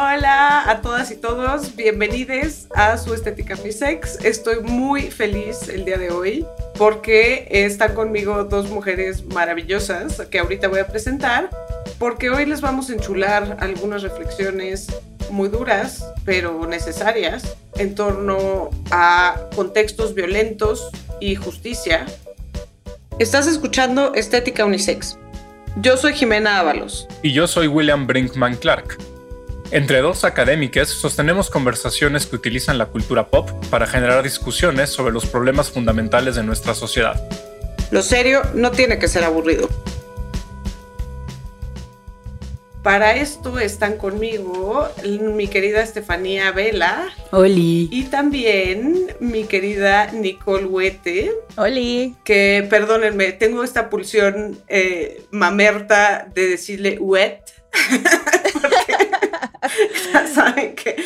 Hola a todas y todos, bienvenidos a su Estética Mi Sex. Estoy muy feliz el día de hoy porque están conmigo dos mujeres maravillosas que ahorita voy a presentar, porque hoy les vamos a enchular algunas reflexiones muy duras, pero necesarias, en torno a contextos violentos y justicia. Estás escuchando Estética Unisex. Yo soy Jimena Ábalos. Y yo soy William Brinkman Clark. Entre dos académicas sostenemos conversaciones que utilizan la cultura pop para generar discusiones sobre los problemas fundamentales de nuestra sociedad. Lo serio no tiene que ser aburrido. Para esto están conmigo mi querida Estefanía Vela. Oli. Y también mi querida Nicole Huete. Oli. Que, perdónenme, tengo esta pulsión eh, mamerta de decirle wet. ya saben que,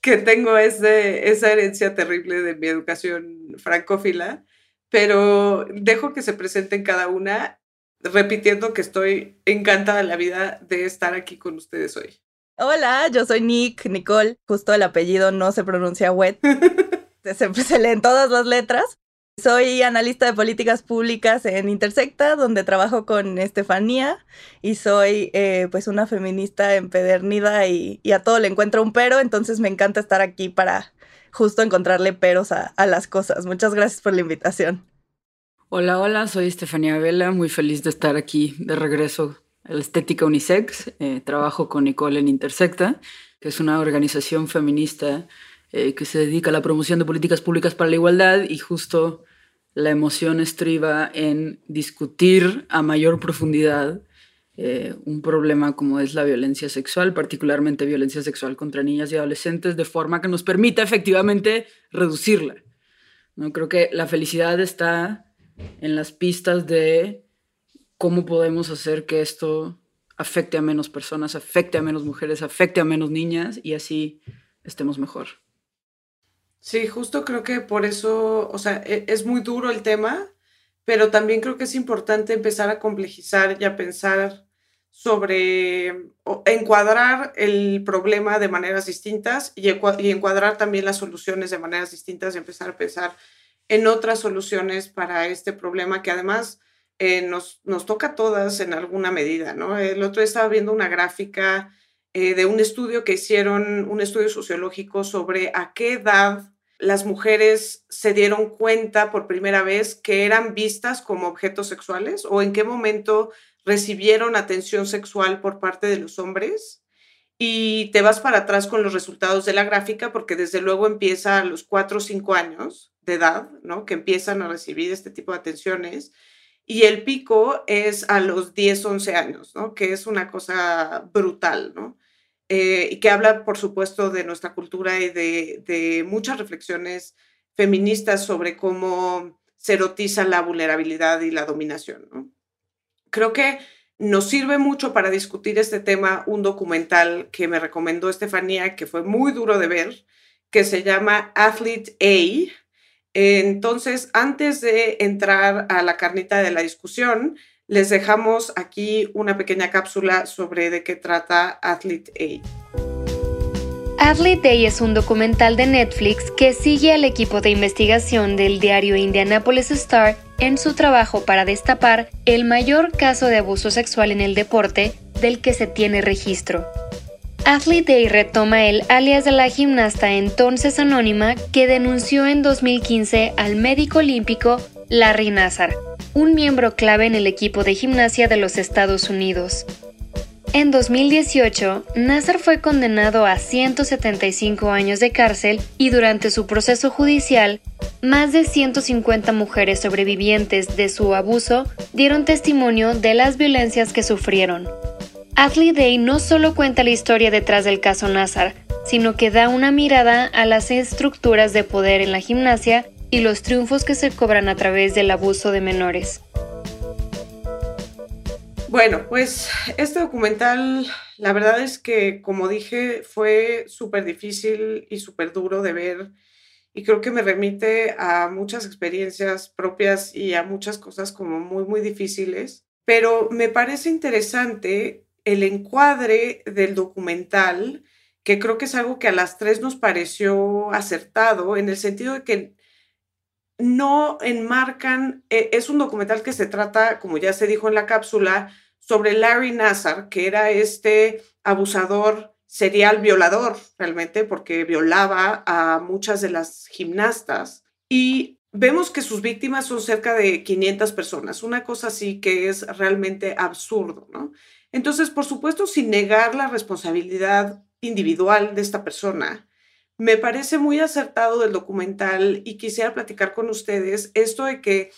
que tengo ese, esa herencia terrible de mi educación francófila, pero dejo que se presenten cada una, repitiendo que estoy encantada de la vida de estar aquí con ustedes hoy. Hola, yo soy Nick, Nicole, justo el apellido no se pronuncia wet. se, se leen todas las letras. Soy analista de políticas públicas en Intersecta, donde trabajo con Estefanía y soy eh, pues una feminista empedernida y, a todo le encuentro un pero, entonces me encanta estar aquí para justo encontrarle peros a, a las cosas. Muchas gracias por la invitación. Hola, hola, soy Estefanía Vela, muy feliz de estar aquí de regreso a la Estética Unisex. Eh, trabajo con Nicole en Intersecta, que es una organización feminista eh, que se dedica a la promoción de políticas públicas para la igualdad y justo la emoción estriba en discutir a mayor profundidad eh, un problema como es la violencia sexual, particularmente violencia sexual contra niñas y adolescentes, de forma que nos permita efectivamente reducirla. ¿no? Creo que la felicidad está en las pistas de cómo podemos hacer que esto afecte a menos personas, afecte a menos mujeres, afecte a menos niñas y así estemos mejor. Sí, justo creo que por eso, o sea, e, es muy duro el tema, pero también creo que es importante empezar a complejizar y a pensar sobre encuadrar el problema de maneras distintas y, encuadrar también las soluciones de maneras distintas y empezar a pensar en otras soluciones para este problema que además eh, nos, nos toca a todas en alguna medida, ¿no? El otro día estaba viendo una gráfica eh, de un estudio que hicieron, un estudio sociológico sobre a qué edad las mujeres se dieron cuenta por primera vez que eran vistas como objetos sexuales o en qué momento recibieron atención sexual por parte de los hombres. Y te vas para atrás con los resultados de la gráfica porque desde luego empieza a los 4 o 5 años de edad, ¿no? Que empiezan a recibir este tipo de atenciones. Y el pico es a los 10, 11 años, ¿no? Que es una cosa brutal, ¿no? Eh, y que habla, por supuesto, de nuestra cultura y de, muchas reflexiones feministas sobre cómo se erotiza la vulnerabilidad y la dominación. Creo que nos sirve mucho para discutir este tema un documental que me recomendó Estefanía, que fue muy duro de ver, que se llama Athlete A. Entonces, antes de entrar a la carnita de la discusión, les dejamos aquí una pequeña cápsula sobre de qué trata Athlete A. Athlete A es un documental de Netflix que sigue al equipo de investigación del diario Indianapolis Star en su trabajo para destapar el mayor caso de abuso sexual en el deporte del que se tiene registro. Athlete A retoma el alias de la gimnasta entonces anónima que denunció en 2015 al médico olímpico Larry Nassar un miembro clave en el equipo de gimnasia de los Estados Unidos. En 2018, Nasser fue condenado a 175 años de cárcel y durante su proceso judicial, más de 150 mujeres sobrevivientes de su abuso dieron testimonio de las violencias que sufrieron. Athlete Day no solo cuenta la historia detrás del caso Nassar, sino que da una mirada a las estructuras de poder en la gimnasia y los triunfos que se cobran a través del abuso de menores. Bueno, pues este documental, la verdad es que, como dije, fue súper difícil y súper duro de ver y creo que me remite a muchas experiencias propias y a muchas cosas como muy, muy difíciles, pero me parece interesante el encuadre del documental que creo que es algo que a las tres nos pareció acertado, en el sentido de que no enmarcan, eh, es un documental que se trata, como ya se dijo en la cápsula, sobre Larry Nassar, que era este abusador serial violador realmente, porque violaba a muchas de las gimnastas. Y vemos que sus víctimas son cerca de 500 personas, una cosa así que es realmente absurdo, ¿no? Entonces, por supuesto, sin negar la responsabilidad individual de esta persona, me parece muy acertado del documental y quisiera platicar con ustedes esto de que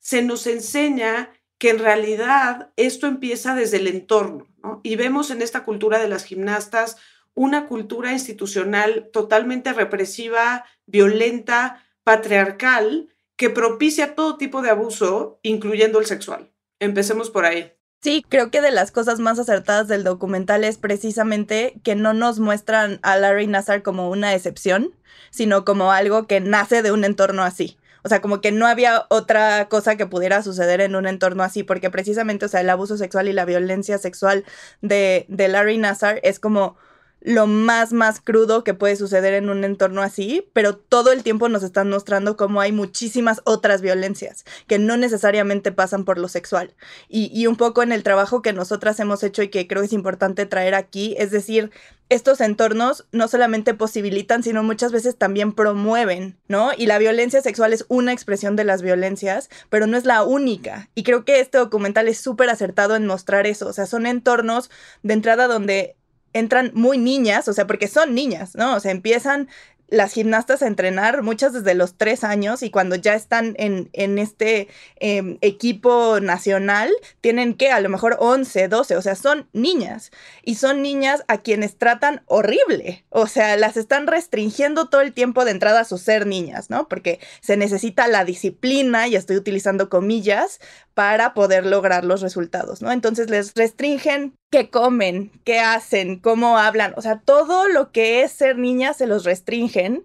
se nos enseña que en realidad esto empieza desde el entorno, ¿no? Y vemos en esta cultura de las gimnastas una cultura institucional totalmente represiva, violenta, patriarcal, que propicia todo tipo de abuso, incluyendo el sexual. Empecemos por ahí. Sí, creo que de las cosas más acertadas del documental es precisamente que no nos muestran a Larry Nassar como una excepción, sino como algo que nace de un entorno así. O sea, como que no había otra cosa que pudiera suceder en un entorno así, porque precisamente, o sea, el abuso sexual y la violencia sexual de, de Larry Nassar es como lo más, más crudo que puede suceder en un entorno así, pero todo el tiempo nos están mostrando cómo hay muchísimas otras violencias que no necesariamente pasan por lo sexual. Y, un poco en el trabajo que nosotras hemos hecho y que creo es importante traer aquí, es decir, estos entornos no solamente posibilitan, sino muchas veces también promueven, ¿no? Y la violencia sexual es una expresión de las violencias, pero no es la única. Y creo que este documental es súper acertado en mostrar eso. O sea, son entornos de entrada donde entran muy niñas, o sea, porque son niñas, ¿no? O sea, empiezan las gimnastas a entrenar, muchas desde los tres años, y cuando ya están en, en este em, equipo nacional, tienen que a lo mejor 11, 12, o sea, son niñas. Y son niñas a quienes tratan horrible. O sea, las están restringiendo todo el tiempo de entrada a su ser niñas, ¿no? Porque se necesita la disciplina, y estoy utilizando comillas, para poder lograr los resultados, ¿no? Entonces les restringen qué comen, qué hacen, cómo hablan, o sea, todo lo que es ser niña se los restringen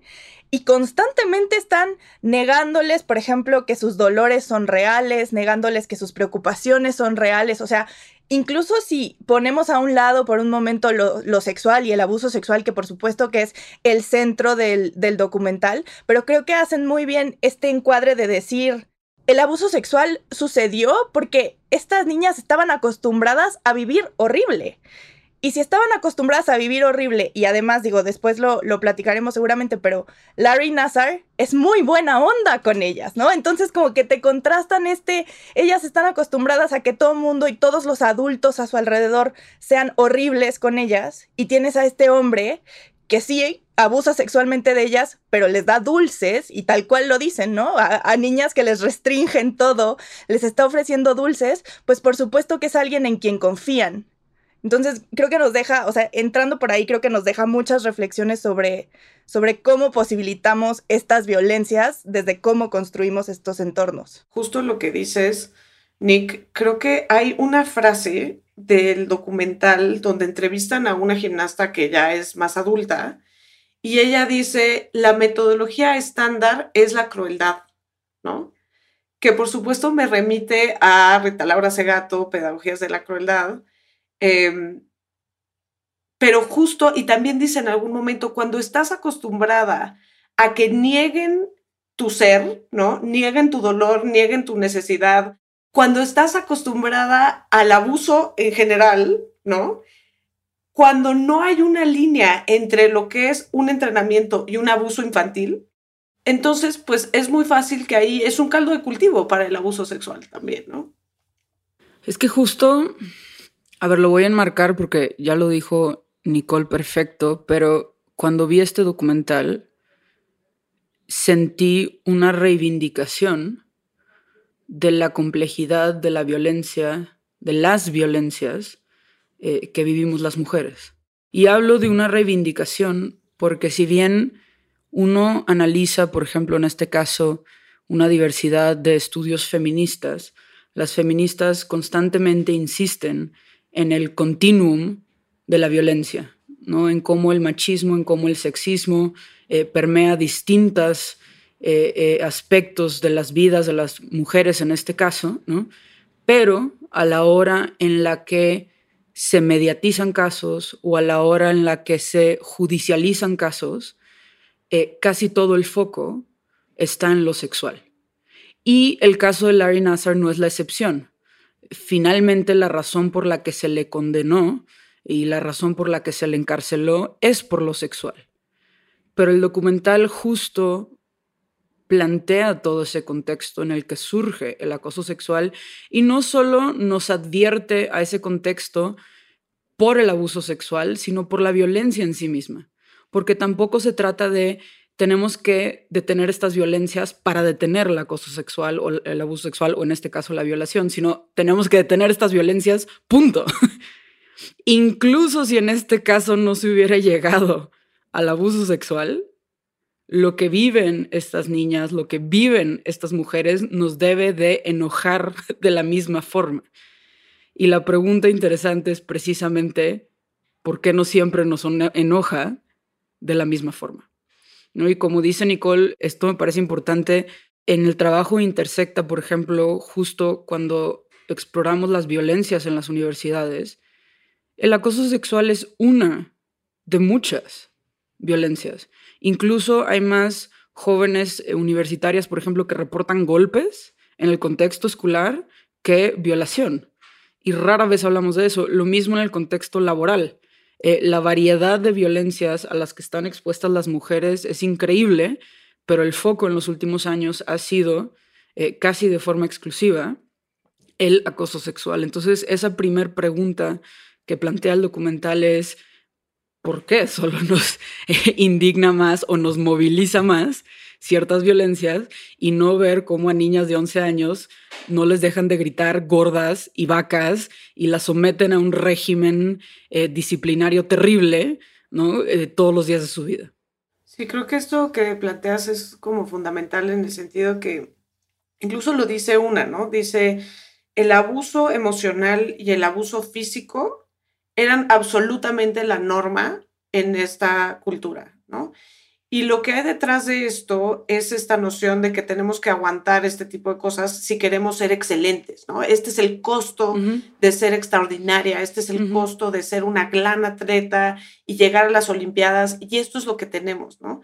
y constantemente están negándoles, por ejemplo, que sus dolores son reales, negándoles que sus preocupaciones son reales, o sea, incluso si ponemos a un lado por un momento lo, sexual y el abuso sexual, que por supuesto que es el centro del, del documental, pero creo que hacen muy bien este encuadre de decir, el abuso sexual sucedió porque estas niñas estaban acostumbradas a vivir horrible. Y si estaban acostumbradas a vivir horrible, y además digo, después lo, lo, platicaremos seguramente, pero Larry Nassar es muy buena onda con ellas, ¿no? Entonces como que te contrastan este, ellas están acostumbradas a que todo el mundo y todos los adultos a su alrededor sean horribles con ellas, y tienes a este hombre que sí abusa sexualmente de ellas, pero les da dulces y tal cual lo dicen, ¿no? A, niñas que les restringen todo, les está ofreciendo dulces, pues por supuesto que es alguien en quien confían. Entonces, creo que nos deja, o sea, entrando por ahí, creo que nos deja muchas reflexiones sobre, sobre cómo posibilitamos estas violencias desde cómo construimos estos entornos. Justo lo que dices, Nick, creo que hay una frase del documental donde entrevistan a una gimnasta que ya es más adulta y ella dice, la metodología estándar es la crueldad, ¿no? Que por supuesto me remite a Rita Laura Segato, Pedagogías de la Crueldad. Em, pero justo, y también dice en algún momento, cuando estás acostumbrada a que nieguen tu ser, ¿no? Nieguen tu dolor, nieguen tu necesidad. Cuando estás acostumbrada al abuso en general, ¿no? Cuando no hay una línea entre lo que es un entrenamiento y un abuso infantil, entonces pues es muy fácil que ahí es un caldo de cultivo para el abuso sexual también, ¿no? Es que justo, a ver, lo voy a enmarcar porque ya lo dijo Nicole perfecto, pero cuando vi este documental sentí una reivindicación de la complejidad de la violencia, de las violencias eh, que vivimos las mujeres. Y hablo de una reivindicación porque si bien uno analiza, por ejemplo, en este caso, una diversidad de estudios feministas, las feministas constantemente insisten en el continuum de la violencia, ¿no? en cómo el machismo, en cómo el sexismo eh, permea distintos eh, aspectos de las vidas de las mujeres en este caso, ¿no? pero a la hora en la que se mediatizan casos o a la hora en la que se judicializan casos, eh, casi todo el foco está en lo sexual. Y el caso de Larry Nassar no es la excepción. Finalmente, la razón por la que se le condenó y la razón por la que se le encarceló es por lo sexual. Pero el documental justo plantea todo ese contexto en el que surge el acoso sexual y no solo nos advierte a ese contexto por el abuso sexual, sino por la violencia en sí misma. Porque tampoco se trata de tenemos que detener estas violencias para detener el acoso sexual o el abuso sexual o en este caso la violación, sino tenemos que detener estas violencias, punto. Incluso si en este caso no se hubiera llegado al abuso sexual, lo que viven estas niñas, lo que viven estas mujeres nos debe de enojar de la misma forma. Y la pregunta interesante es precisamente por qué no siempre nos enoja de la misma forma. ¿no? Y como dice Nicole, esto me parece importante en el trabajo Intersecta, por ejemplo, justo cuando exploramos las violencias en las universidades, el acoso sexual es una de muchas violencias. Incluso hay más jóvenes eh, universitarias, por ejemplo, que reportan golpes en el contexto escolar que violación. Y rara vez hablamos de eso. Lo mismo en el contexto laboral. Eh, la variedad de violencias a las que están expuestas las mujeres es increíble, pero el foco en los últimos años ha sido eh, casi de forma exclusiva el acoso sexual. Entonces, esa primer pregunta que plantea el documental es, ¿por qué solo nos indigna más o nos moviliza más ciertas violencias y no ver cómo a niñas de 11 años no les dejan de gritar gordas y vacas y las someten a un régimen eh, disciplinario terrible, ¿no? Eh, todos los días de su vida. Sí, creo que esto que planteas es como fundamental en el sentido que incluso lo dice una, ¿no? Dice, el abuso emocional y el abuso físico eran absolutamente la norma en esta cultura, ¿no? Y lo que hay detrás de esto es esta noción de que tenemos que aguantar este tipo de cosas si queremos ser excelentes, ¿no? Este es el costo de ser extraordinaria, este es el costo de ser una gran atleta y llegar a las Olimpiadas, y esto es lo que tenemos, ¿no?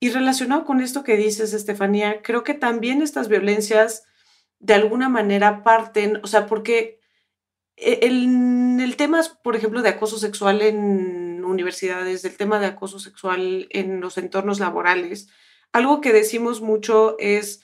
Y relacionado con esto que dices, Estefanía, creo que también estas violencias de alguna manera parten, o sea, porque e, el, el tema, por ejemplo, de acoso sexual en universidades, del tema de acoso sexual en los entornos laborales, algo que decimos mucho es,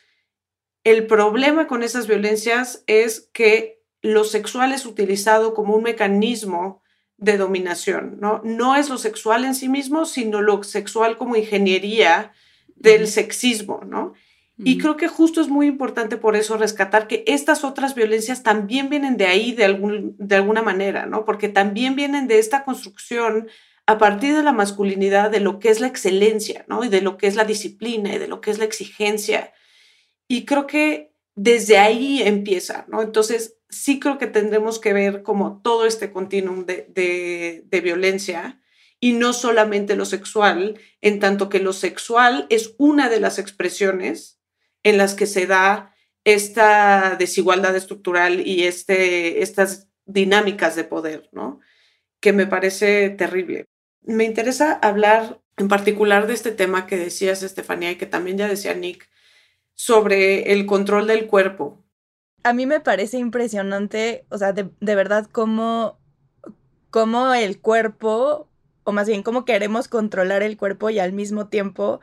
el problema con esas violencias es que lo sexual es utilizado como un mecanismo de dominación, ¿no? No es lo sexual en sí mismo, sino lo sexual como ingeniería del sexismo, ¿no? Y creo que justo es muy importante por eso rescatar que estas otras violencias también vienen de ahí de, algún, de alguna manera, ¿no? Porque también vienen de esta construcción a partir de la masculinidad, de lo que es la excelencia, ¿no? Y de lo que es la disciplina y de lo que es la exigencia. Y creo que desde ahí empieza, ¿no? Entonces, sí creo que tendremos que ver como todo este continuum de, de violencia y no solamente lo sexual, en tanto que lo sexual es una de las expresiones en las que se da esta desigualdad estructural y este, estas dinámicas de poder, ¿no? Que me parece terrible. Me interesa hablar en particular de este tema que decías, Estefanía, y que también ya decía Nick, sobre el control del cuerpo. A mí me parece impresionante, o sea, de, verdad, cómo, cómo el cuerpo, o más bien cómo queremos controlar el cuerpo y al mismo tiempo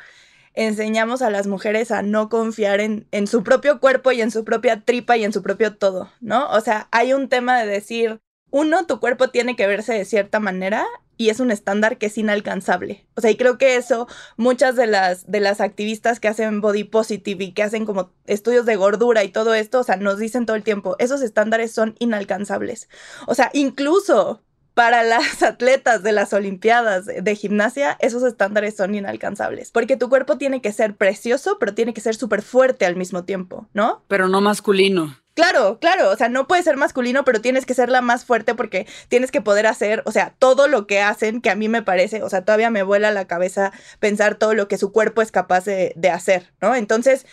enseñamos a las mujeres a no confiar en, en, su propio cuerpo y en su propia tripa y en su propio todo, ¿no? O sea, hay un tema de decir, uno, tu cuerpo tiene que verse de cierta manera y es un estándar que es inalcanzable. O sea, y creo que eso muchas de las, de las activistas que hacen body positive y que hacen como estudios de gordura y todo esto, o sea, nos dicen todo el tiempo, esos estándares son inalcanzables. O sea, incluso para las atletas de las Olimpiadas de gimnasia, esos estándares son inalcanzables. Porque tu cuerpo tiene que ser precioso, pero tiene que ser súper fuerte al mismo tiempo, ¿no? Pero no masculino. Claro, claro, o sea, no puede ser masculino, pero tienes que ser la más fuerte porque tienes que poder hacer, o sea, todo lo que hacen, que a mí me parece, o sea, todavía me vuela la cabeza pensar todo lo que su cuerpo es capaz de, hacer, ¿no? Entonces,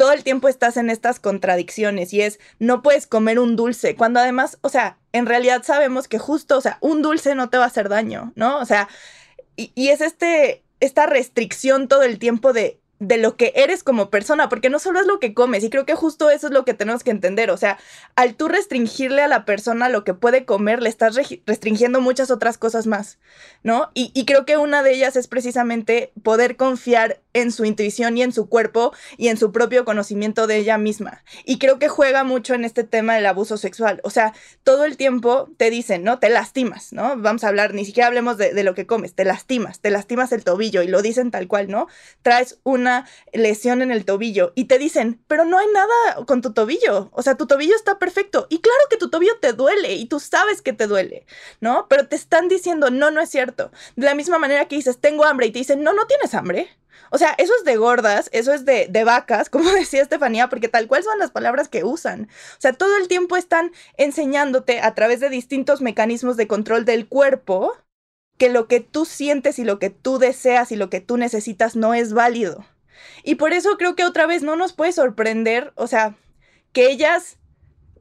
todo el tiempo estás en estas contradicciones y es, no puedes comer un dulce, cuando además, o sea, en realidad sabemos que justo, o sea, un dulce no te va a hacer daño, ¿no? O sea, y, y es este, esta restricción todo el tiempo de de lo que eres como persona, porque no solo es lo que comes, y creo que justo eso es lo que tenemos que entender, o sea, al tú restringirle a la persona lo que puede comer, le estás restringiendo muchas otras cosas más, ¿no? Y, y, creo que una de ellas es precisamente poder confiar en su intuición y en su cuerpo y en su propio conocimiento de ella misma. Y creo que juega mucho en este tema del abuso sexual, o sea, todo el tiempo te dicen, ¿no? Te lastimas, ¿no? Vamos a hablar, ni siquiera hablemos de, de lo que comes, te lastimas, te lastimas el tobillo y lo dicen tal cual, ¿no? Traes una lesión en el tobillo y te dicen, pero no hay nada con tu tobillo, o sea, tu tobillo está perfecto y claro que tu tobillo te duele y tú sabes que te duele, ¿no? Pero te están diciendo, no, no es cierto. De la misma manera que dices, tengo hambre y te dicen, no, no tienes hambre. O sea, eso es de gordas, eso es de, de, vacas, como decía Estefanía, porque tal cual son las palabras que usan. O sea, todo el tiempo están enseñándote a través de distintos mecanismos de control del cuerpo que lo que tú sientes y lo que tú deseas y lo que tú necesitas no es válido. Y por eso creo que otra vez no nos puede sorprender, o sea, que ellas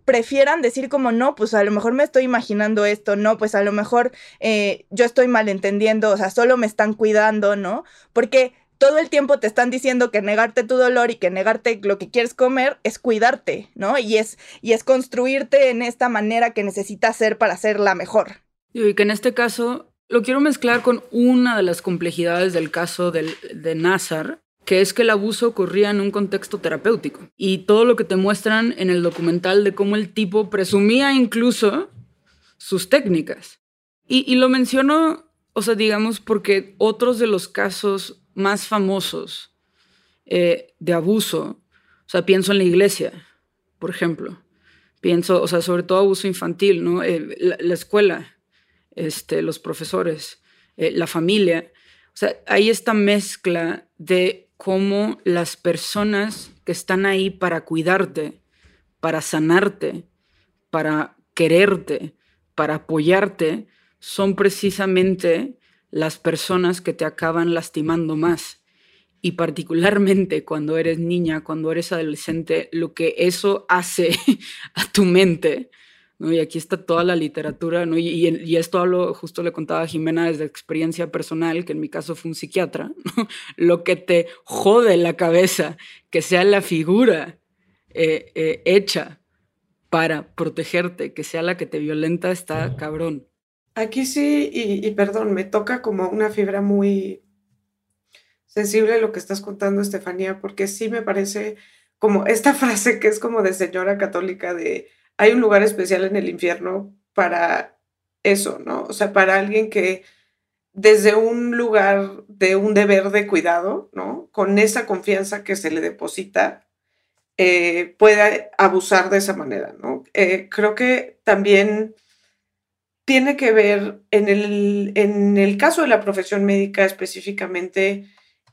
prefieran decir como no, pues a lo mejor me estoy imaginando esto, no, pues a lo mejor eh, yo estoy malentendiendo, o sea, solo me están cuidando, ¿no? Porque todo el tiempo te están diciendo que negarte tu dolor y que negarte lo que quieres comer es cuidarte, ¿no? Y es, y es construirte en esta manera que necesitas ser para ser la mejor. Y que en este caso lo quiero mezclar con una de las complejidades del caso del, de Nazar, que es que el abuso ocurría en un contexto terapéutico. Y todo lo que te muestran en el documental de cómo el tipo presumía incluso sus técnicas. Y, lo menciono, o sea, digamos, porque otros de los casos más famosos eh, de abuso, o sea, pienso en la iglesia, por ejemplo. Pienso, o sea, sobre todo abuso infantil, ¿no? Eh, la, escuela, este, los profesores, eh, la familia. O sea, hay esta mezcla de cómo las personas que están ahí para cuidarte, para sanarte, para quererte, para apoyarte, son precisamente las personas que te acaban lastimando más. Y particularmente cuando eres niña, cuando eres adolescente, lo que eso hace a tu mente y aquí está toda la literatura, ¿no? Y, y, esto hablo, justo le contaba a Jimena desde experiencia personal, que en mi caso fue un psiquiatra, Lo que te jode la cabeza, que sea la figura eh, eh, hecha para protegerte, que sea la que te violenta, está cabrón. Aquí sí, y, y perdón, me toca como una fibra muy sensible lo que estás contando, Estefanía, porque sí me parece como esta frase que es como de señora católica de hay un lugar especial en el infierno para eso, ¿no? O sea, para alguien que desde un lugar de un deber de cuidado, ¿no? Con esa confianza que se le deposita, eh, pueda abusar de esa manera, ¿no? Eh, creo que también tiene que ver, en el, en el caso de la profesión médica específicamente,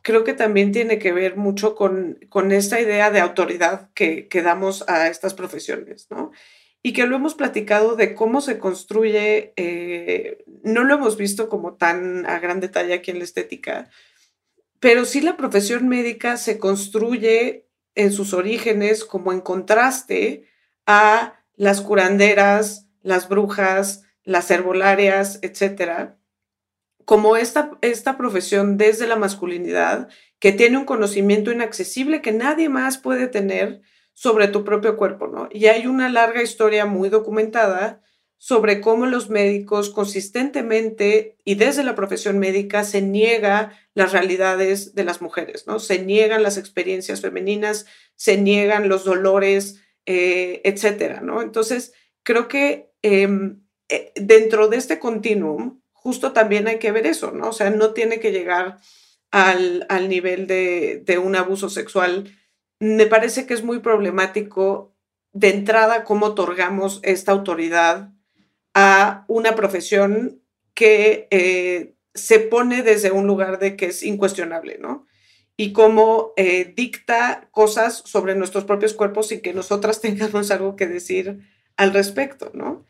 creo que también tiene que ver mucho con, con esta idea de autoridad que, que damos a estas profesiones, ¿no? Y que lo hemos platicado de cómo se construye, eh, no lo hemos visto como tan a gran detalle aquí en la estética, pero sí la profesión médica se construye en sus orígenes como en contraste a las curanderas, las brujas, las herbolarias, etcétera, como esta, esta profesión desde la masculinidad que tiene un conocimiento inaccesible que nadie más puede tener sobre tu propio cuerpo, ¿no? Y hay una larga historia muy documentada sobre cómo los médicos consistentemente y desde la profesión médica se niega las realidades de las mujeres, ¿no? Se niegan las experiencias femeninas, se niegan los dolores, eh, etcétera, ¿no? Entonces, creo que em, eh, dentro de este continuum, justo también hay que ver eso, ¿no? O sea, no tiene que llegar al, nivel de, un abuso sexual. Me parece que es muy problemático de entrada cómo otorgamos esta autoridad a una profesión que eh, se pone desde un lugar de que es incuestionable, ¿no? Y cómo eh, dicta cosas sobre nuestros propios cuerpos sin que nosotras tengamos algo que decir al respecto, ¿no?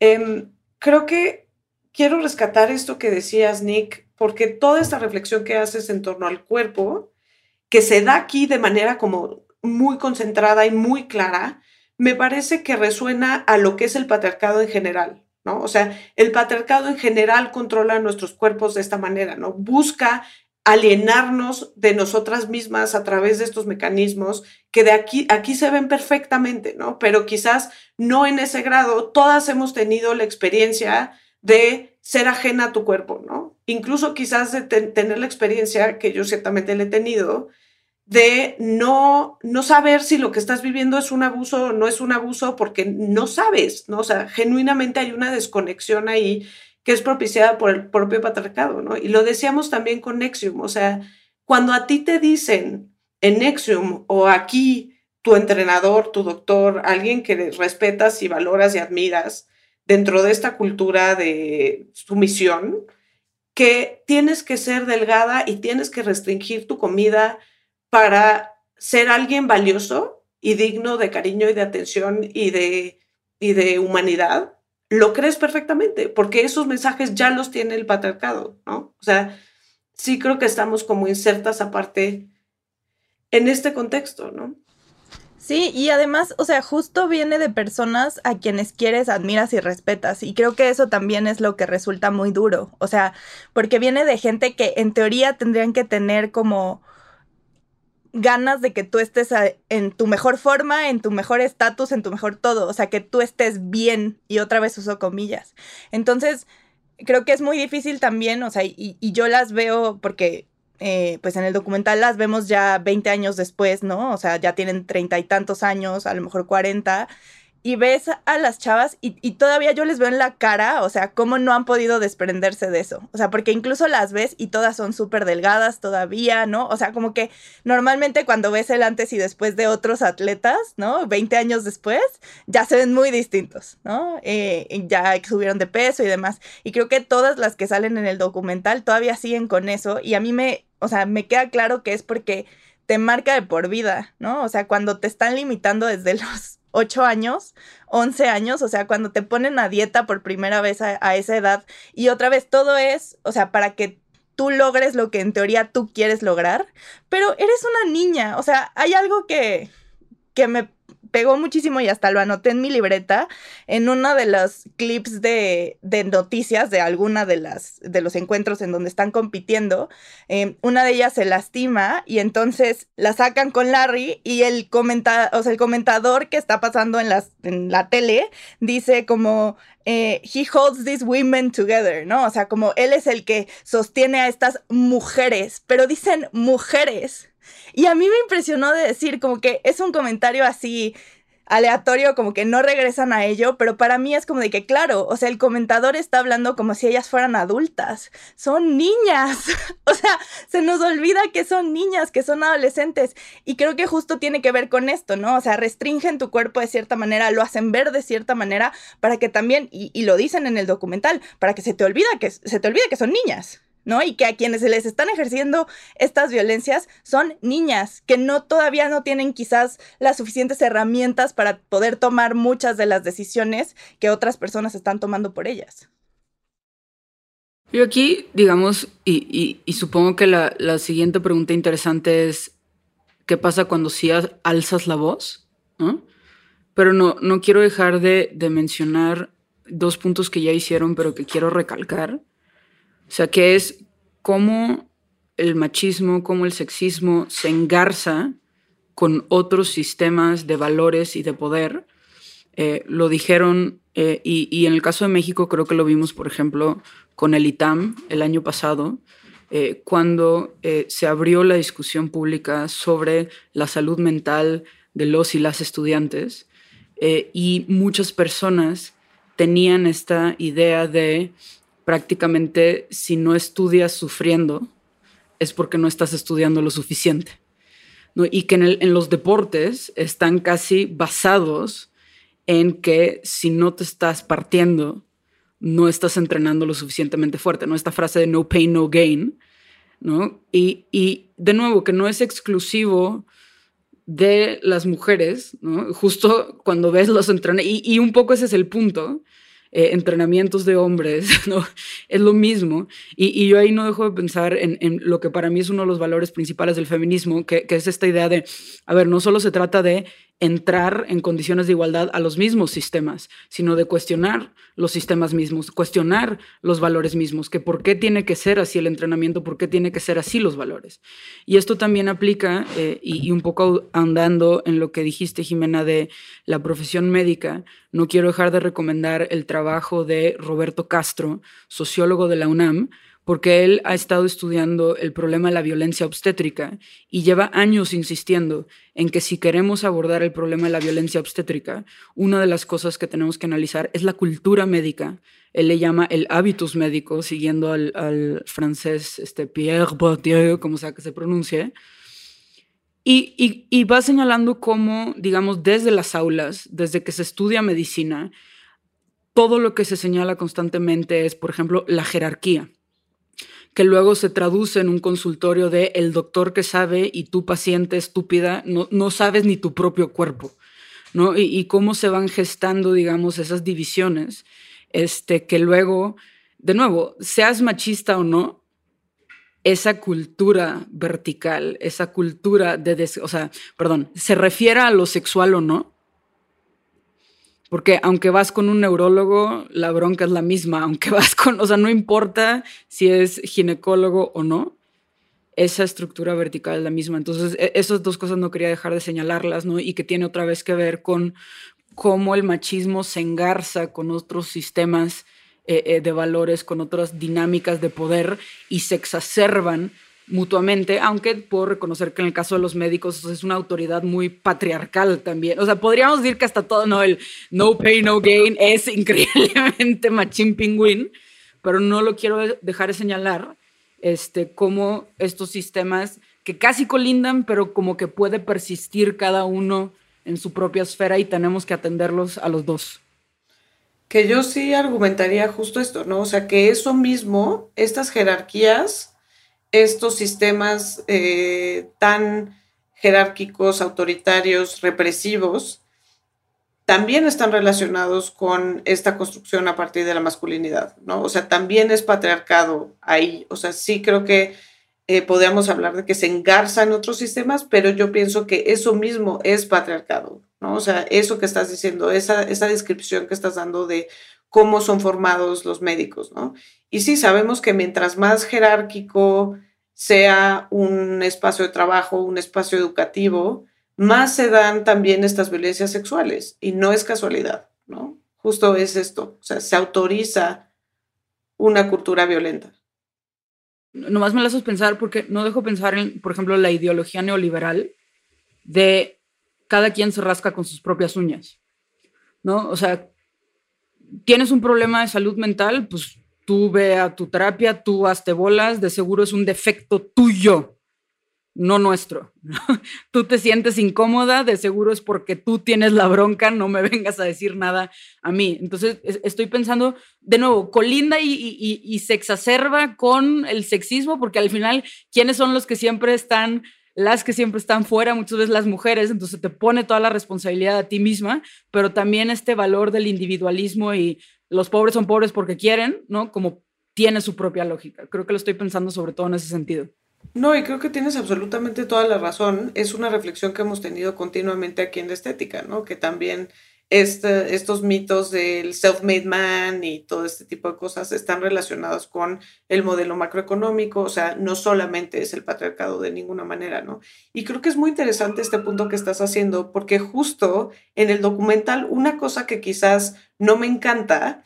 Em, creo que quiero rescatar esto que decías, Nick, porque toda esta reflexión que haces en torno al cuerpo, que se da aquí de manera como muy concentrada y muy clara, me parece que resuena a lo que es el patriarcado en general, ¿no? O sea, el patriarcado en general controla nuestros cuerpos de esta manera, ¿no? Busca alienarnos de nosotras mismas a través de estos mecanismos que de aquí, aquí se ven perfectamente, ¿no? Pero quizás no en ese grado, todas hemos tenido la experiencia de ser ajena a tu cuerpo, ¿no? Incluso quizás de tener la experiencia, que yo ciertamente la he tenido, de no, no saber si lo que estás viviendo es un abuso o no es un abuso porque no sabes, ¿no? O sea, genuinamente hay una desconexión ahí que es propiciada por el propio patriarcado, ¿no? Y lo decíamos también con Nexium, o sea, cuando a ti te dicen en Nexium o aquí tu entrenador, tu doctor, alguien que respetas y valoras y admiras dentro de esta cultura de sumisión, que tienes que ser delgada y tienes que restringir tu comida para ser alguien valioso y digno de cariño y de atención y de, y de humanidad, lo crees perfectamente, porque esos mensajes ya los tiene el patriarcado, ¿no? O sea, sí creo que estamos como insertas aparte en este contexto, ¿no? Sí, y además, o sea, justo viene de personas a quienes quieres, admiras y respetas. Y creo que eso también es lo que resulta muy duro. O sea, porque viene de gente que en teoría tendrían que tener como ganas de que tú estés en tu mejor forma, en tu mejor estatus, en tu mejor todo, o sea, que tú estés bien y otra vez uso comillas. Entonces, creo que es muy difícil también, o sea, y, yo las veo porque, eh, pues en el documental las vemos ya 20 años después, ¿no? O sea, ya tienen treinta y tantos años, a lo mejor 40, y ves a las chavas y, todavía yo les veo en la cara, o sea, cómo no han podido desprenderse de eso. O sea, porque incluso las ves y todas son súper delgadas todavía, ¿no? O sea, como que normalmente cuando ves el antes y después de otros atletas, ¿no? 20 años después, ya se ven muy distintos, ¿no? Eh, ya subieron de peso y demás. Y creo que todas las que salen en el documental todavía siguen con eso y a mí me, o sea, me queda claro que es porque te marca de por vida, ¿no? O sea, cuando te están limitando desde los 8 años, 11 años, o sea, cuando te ponen a dieta por primera vez a, esa edad y otra vez todo es, o sea, para que tú logres lo que en teoría tú quieres lograr, pero eres una niña, o sea, hay algo que, que me pegó muchísimo y hasta lo anoté en mi libreta en uno de los clips de, noticias de alguna de las de los encuentros en donde están compitiendo. Em, una de ellas se lastima y entonces la sacan con Larry y el comenta, o sea, el comentador que está pasando en, las, en la tele dice como eh, he holds these women together, ¿no? O sea, como él es el que sostiene a estas mujeres, pero dicen mujeres. Y a mí me impresionó de decir como que es un comentario así aleatorio, como que no regresan a ello, pero para mí es como de que, claro, o sea, el comentador está hablando como si ellas fueran adultas, son niñas, o sea, se nos olvida que son niñas, que son adolescentes, y creo que justo tiene que ver con esto, ¿no? O sea, restringen tu cuerpo de cierta manera, lo hacen ver de cierta manera, para que también, y, lo dicen en el documental, para que se te olvida que, se te olvide que son niñas. ¿No? Y que a quienes se les están ejerciendo estas violencias son niñas que no todavía no tienen quizás las suficientes herramientas para poder tomar muchas de las decisiones que otras personas están tomando por ellas. Yo aquí, digamos, y, supongo que la, siguiente pregunta interesante es, ¿qué pasa cuando sí alzas la voz? Pero no, no quiero dejar de, de mencionar dos puntos que ya hicieron, pero que quiero recalcar o sea, que es cómo el machismo, cómo el sexismo se engarza con otros sistemas de valores y de poder. Eh, lo dijeron, eh, y, en el caso de México creo que lo vimos, por ejemplo, con el ITAM el año pasado, eh, cuando se abrió la discusión pública sobre la salud mental de los y las estudiantes, y muchas personas tenían esta idea de prácticamente si no estudias sufriendo, es porque no estás estudiando lo suficiente. Y que en, los deportes están casi basados en que si no te estás partiendo, no estás entrenando lo suficientemente fuerte, ¿no? Esta frase de no pain, no gain, ¿no? Y, y de nuevo, que no es exclusivo de las mujeres, ¿no? Justo cuando ves los entrenamientos, y, y, un poco ese es el punto, eh, entrenamientos de hombres, ¿no? Es lo mismo. Y, yo ahí no dejo de pensar en, lo que para mí es uno de los valores principales del feminismo, que, que es esta idea de, a ver, no solo se trata de entrar en condiciones de igualdad a los mismos sistemas, sino de cuestionar los sistemas mismos, cuestionar los valores mismos, que por qué tiene que ser así el entrenamiento, por qué tiene que ser así los valores. Y esto también aplica, eh, y, un poco andando en lo que dijiste, Jimena, de la profesión médica, no quiero dejar de recomendar el trabajo de Roberto Castro, sociólogo de la UNAM, porque él ha estado estudiando el problema de la violencia obstétrica y lleva años insistiendo en que si queremos abordar el problema de la violencia obstétrica, una de las cosas que tenemos que analizar es la cultura médica. Él le llama el hábitus médico, siguiendo al, francés este, Pierre Bourdieu, como sea que se pronuncie. Y, y va señalando cómo, digamos, desde las aulas, desde que se estudia medicina, todo lo que se señala constantemente es, por ejemplo, la jerarquía que luego se traduce en un consultorio de el doctor que sabe y tú paciente estúpida no, no sabes ni tu propio cuerpo, ¿no? Y, cómo se van gestando, digamos, esas divisiones, este, que luego, de nuevo, seas machista o no, esa cultura vertical, esa cultura de, o sea, perdón, se refiere a lo sexual o no, porque aunque vas con un neurólogo, la bronca es la misma, aunque vas con, o sea, no importa si es ginecólogo o no, esa estructura vertical es la misma. Entonces, e, esas dos cosas no quería dejar de señalarlas, ¿no? Y que tiene otra vez que ver con cómo el machismo se engarza con otros sistemas eh, eh, de valores, con otras dinámicas de poder y se exacerban mutuamente, aunque puedo reconocer que en el caso de los médicos es una autoridad muy patriarcal también. O sea, podríamos decir que hasta todo, no, el no pay, no gain es increíblemente machín pingüín, pero no lo quiero dejar de señalar, este, como estos sistemas que casi colindan, pero como que puede persistir cada uno en su propia esfera y tenemos que atenderlos a los dos. Que yo sí argumentaría justo esto, ¿no? O sea, que eso mismo, estas jerarquías, estos sistemas eh, tan jerárquicos, autoritarios, represivos, también están relacionados con esta construcción a partir de la masculinidad, ¿no? O sea, también es patriarcado ahí. O sea, sí creo que eh, hablar de que se engarza en otros sistemas, pero yo pienso que eso mismo es patriarcado, ¿no? O sea, eso que estás diciendo, esa, esa descripción que estás dando de cómo son formados los médicos, ¿no? Y sí, sabemos que mientras más jerárquico sea un espacio de trabajo, un espacio educativo, más se dan también estas violencias sexuales. Y no es casualidad, ¿no? Justo es esto, o sea, se autoriza una cultura violenta. Nomás me la haces pensar porque no dejo pensar en, por ejemplo, la ideología neoliberal de cada quien se rasca con sus propias uñas, ¿no? O sea, tienes un problema de salud mental, pues tú ve a tu terapia, tú hazte bolas, de seguro es un defecto tuyo, no nuestro. tú te sientes incómoda, de seguro es porque tú tienes la bronca, no me vengas a decir nada a mí. Entonces, estoy pensando, de nuevo, colinda y, y se exacerba con el sexismo, porque al final, ¿quiénes son los que siempre están las que siempre están fuera, muchas veces las mujeres, entonces te pone toda la responsabilidad a ti misma, pero también este valor del individualismo y los pobres son pobres porque quieren, ¿no? Como tiene su propia lógica. Creo que lo estoy pensando sobre todo en ese sentido. No, y creo que tienes absolutamente toda la razón. Es una reflexión que hemos tenido continuamente aquí en la estética, ¿no? Que también este, estos mitos del self-made man y todo este tipo de cosas están relacionados con el modelo macroeconómico, o sea, no solamente es el patriarcado de ninguna manera, ¿no? Y creo que es muy interesante este punto que estás haciendo, porque justo en el documental una cosa que quizás no me encanta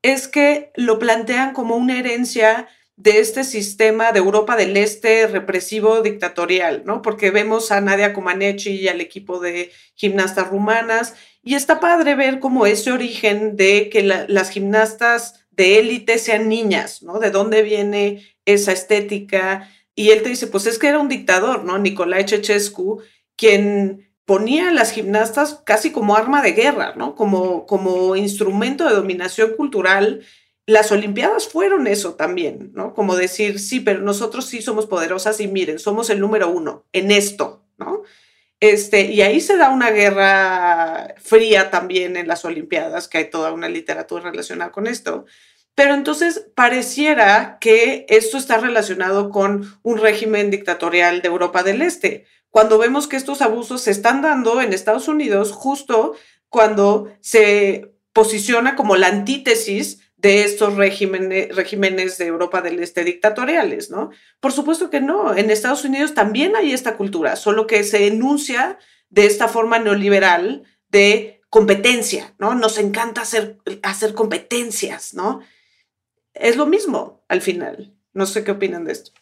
es que lo plantean como una herencia de este sistema de Europa del Este represivo dictatorial, ¿no? Porque vemos a Nadia Comaneci y al equipo de gimnastas rumanas y está padre ver como ese origen de que las gimnastas de élite sean niñas, ¿no? De dónde viene esa estética. Y él te dice, pues es que era un dictador, ¿no? Nicolai Ceausescu, quien ponía a las gimnastas casi como arma de guerra, ¿no? Como, como instrumento de dominación cultural. Las Olimpiadas fueron eso también, ¿no? Como decir, sí, pero nosotros sí somos poderosas y miren, somos el número uno en esto, ¿no? Este, y ahí se da una guerra fría también en las Olimpiadas, que hay toda una literatura relacionada con esto. Pero entonces pareciera que esto está relacionado con un régimen dictatorial de Europa del Este, cuando vemos que estos abusos se están dando en Estados Unidos justo cuando se posiciona como la antítesis de estos regímenes, regímenes de Europa del Este dictatoriales, ¿no? Por supuesto que no, en Estados Unidos también hay esta cultura, solo que se enuncia de esta forma neoliberal de competencia, ¿no? Nos encanta hacer, hacer competencias, ¿no? Es lo mismo al final. No sé qué opinan de esto